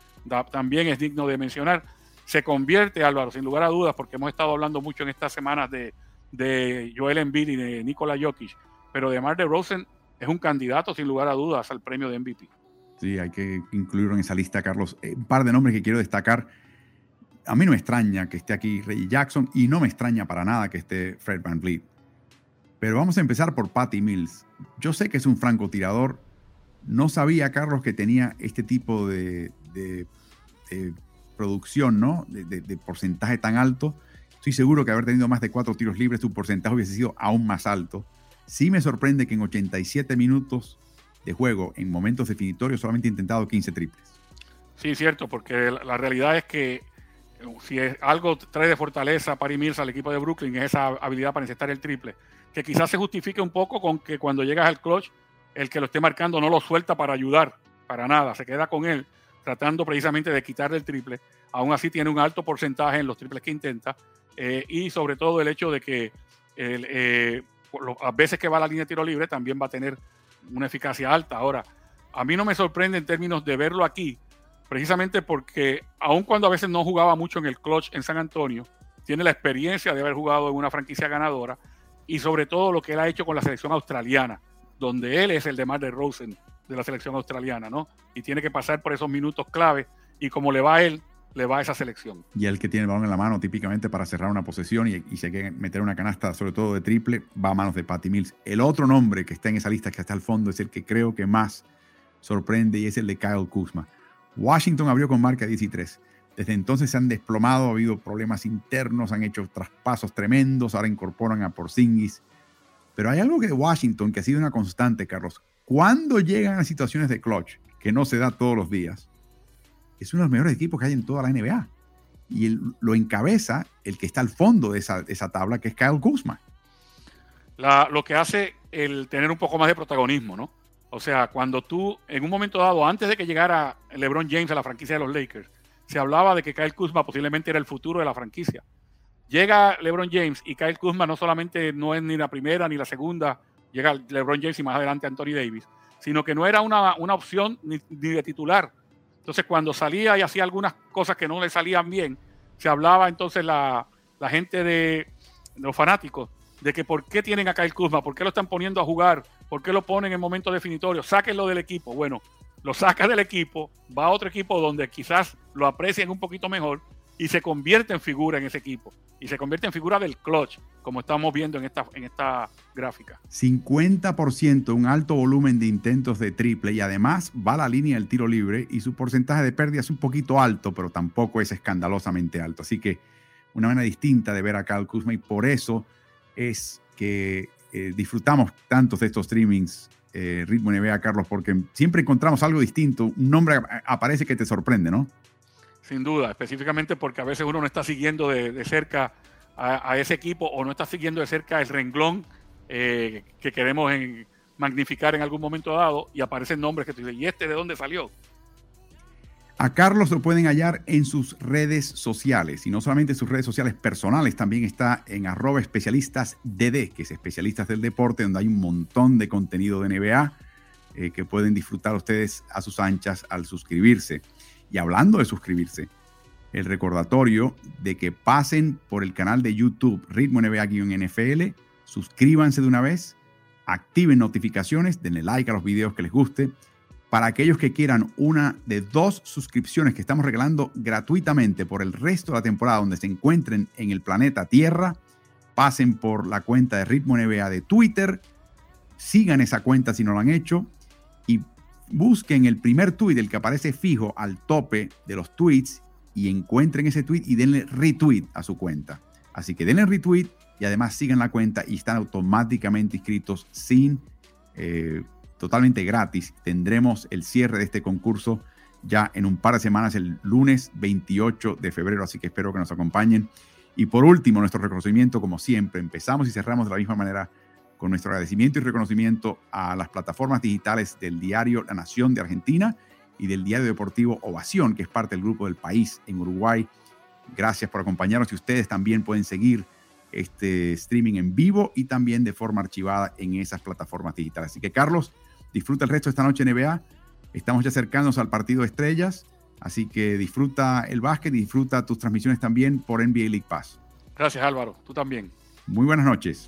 también es digno de mencionar. Se convierte, Álvaro, sin lugar a dudas, porque hemos estado hablando mucho en estas semanas de, de Joel Embiid y de Nikola Jokic, pero de Mar de Rosen es un candidato sin lugar a dudas al premio de MVP. Sí, hay que incluirlo en esa lista, Carlos. Eh, un par de nombres que quiero destacar. A mí no me extraña que esté aquí Reggie Jackson y no me extraña para nada que esté Fred Van Vliet. Pero vamos a empezar por Patty Mills. Yo sé que es un francotirador. No sabía, Carlos, que tenía este tipo de, producción, ¿no? De, porcentaje tan alto. Estoy seguro que haber tenido más de cuatro tiros libres, su porcentaje hubiese sido aún más alto. Sí me sorprende que en 87 minutos de juego, en momentos definitorios, solamente ha intentado 15 triples. Sí, cierto, porque la, realidad es que eh, si es algo trae de fortaleza para Mills al equipo de Brooklyn es esa habilidad para encestar el triple, que quizás se justifique un poco con que cuando llegas al clutch, el que lo esté marcando no lo suelta para ayudar, para nada, se queda con él, tratando precisamente de quitarle el triple. Aún así tiene un alto porcentaje en los triples que intenta eh, y sobre todo el hecho de que el, eh, las veces que va a la línea de tiro libre también va a tener una eficacia alta. Ahora, a mí no me sorprende en términos de verlo aquí, precisamente porque aun cuando a veces no jugaba mucho en el clutch en San Antonio, tiene la experiencia de haber jugado en una franquicia ganadora y sobre todo lo que él ha hecho con la selección australiana, donde él es el de Mar de Rosen de la selección australiana, ¿no? Y tiene que pasar por esos minutos clave y como le va a él, le va a esa selección. Y el que tiene el balón en la mano típicamente para cerrar una posesión y, y si meter una canasta, sobre todo de triple, va a manos de Patty Mills. El otro nombre que está en esa lista, que está al fondo, es el que creo que más sorprende y es el de Kyle Kuzma. Washington abrió con marca 13. Desde entonces se han desplomado, ha habido problemas internos, han hecho traspasos tremendos, ahora incorporan a Porzingis. Pero hay algo que de Washington que ha sido una constante, Carlos. Cuando llegan a situaciones de clutch, que no se da todos los días, es uno de los mejores equipos que hay en toda la NBA. Y lo encabeza el que está al fondo de esa, tabla, que es Kyle Kuzma. lo que hace el tener un poco más de protagonismo, ¿no? O sea, cuando tú, en un momento dado, antes de que llegara LeBron James a la franquicia de los Lakers, se hablaba de que Kyle Kuzma posiblemente era el futuro de la franquicia. Llega LeBron James y Kyle Kuzma no solamente no es ni la primera ni la segunda, llega LeBron James y más adelante Anthony Davis, sino que no era una, opción ni, de titular. Entonces, cuando salía y hacía algunas cosas que no le salían bien, se hablaba entonces la, gente de, los fanáticos de que por qué tienen a Kyle Kuzma, por qué lo están poniendo a jugar, por qué lo ponen en momentos definitorios, sáquenlo del equipo. Bueno, lo saca del equipo, va a otro equipo donde quizás lo aprecien un poquito mejor y se convierte en figura en ese equipo. Y se convierte en figura del clutch, como estamos viendo en esta, en esta gráfica. 50%, un alto volumen de intentos de triple y además va a la línea del tiro libre y su porcentaje de pérdida es un poquito alto, pero tampoco es escandalosamente alto. Así que una manera distinta de ver a Kyle Kuzma y por eso es que eh, disfrutamos tantos de estos streamings eh, Ritmo NBA, Carlos, porque siempre encontramos algo distinto. Un nombre aparece que te sorprende, ¿no? Sin duda, específicamente porque a veces uno no está siguiendo de, cerca a, ese equipo o no está siguiendo de cerca el renglón eh, que queremos magnificar en algún momento dado y aparecen nombres que tú dices, ¿y este de dónde salió? A Carlos lo pueden hallar en sus redes sociales y no solamente en sus redes sociales personales, también está en arroba especialistas DD, que es especialistas del deporte, donde hay un montón de contenido de NBA eh, que pueden disfrutar ustedes a sus anchas al suscribirse. Y hablando de suscribirse, el recordatorio de que pasen por el canal de YouTube Ritmo NBA-NFL, suscríbanse de una vez, activen notificaciones, denle like a los videos que les guste. Para aquellos que quieran una de dos suscripciones que estamos regalando gratuitamente por el resto de la temporada donde se encuentren en el planeta Tierra, pasen por la cuenta de Ritmo NBA de Twitter, sigan esa cuenta si no lo han hecho busquen el primer tweet, el que aparece fijo al tope de los tweets y encuentren ese tweet y denle retweet a su cuenta. Así que denle retweet y además sigan la cuenta y están automáticamente inscritos sin eh, totalmente gratis. Tendremos el cierre de este concurso ya en un par de semanas, el lunes 28 de febrero, así que espero que nos acompañen. Y por último, nuestro reconocimiento, como siempre, empezamos y cerramos de la misma manera con nuestro agradecimiento y reconocimiento a las plataformas digitales del diario La Nación de Argentina y del diario deportivo Ovación, que es parte del grupo del país en Uruguay. Gracias por acompañarnos y ustedes también pueden seguir este streaming en vivo y también de forma archivada en esas plataformas digitales. Así que Carlos, disfruta el resto de esta noche NBA. Estamos ya acercándonos al partido de estrellas, así que disfruta el básquet y disfruta tus transmisiones también por NBA League Pass. Gracias Álvaro, tú también. Muy buenas noches.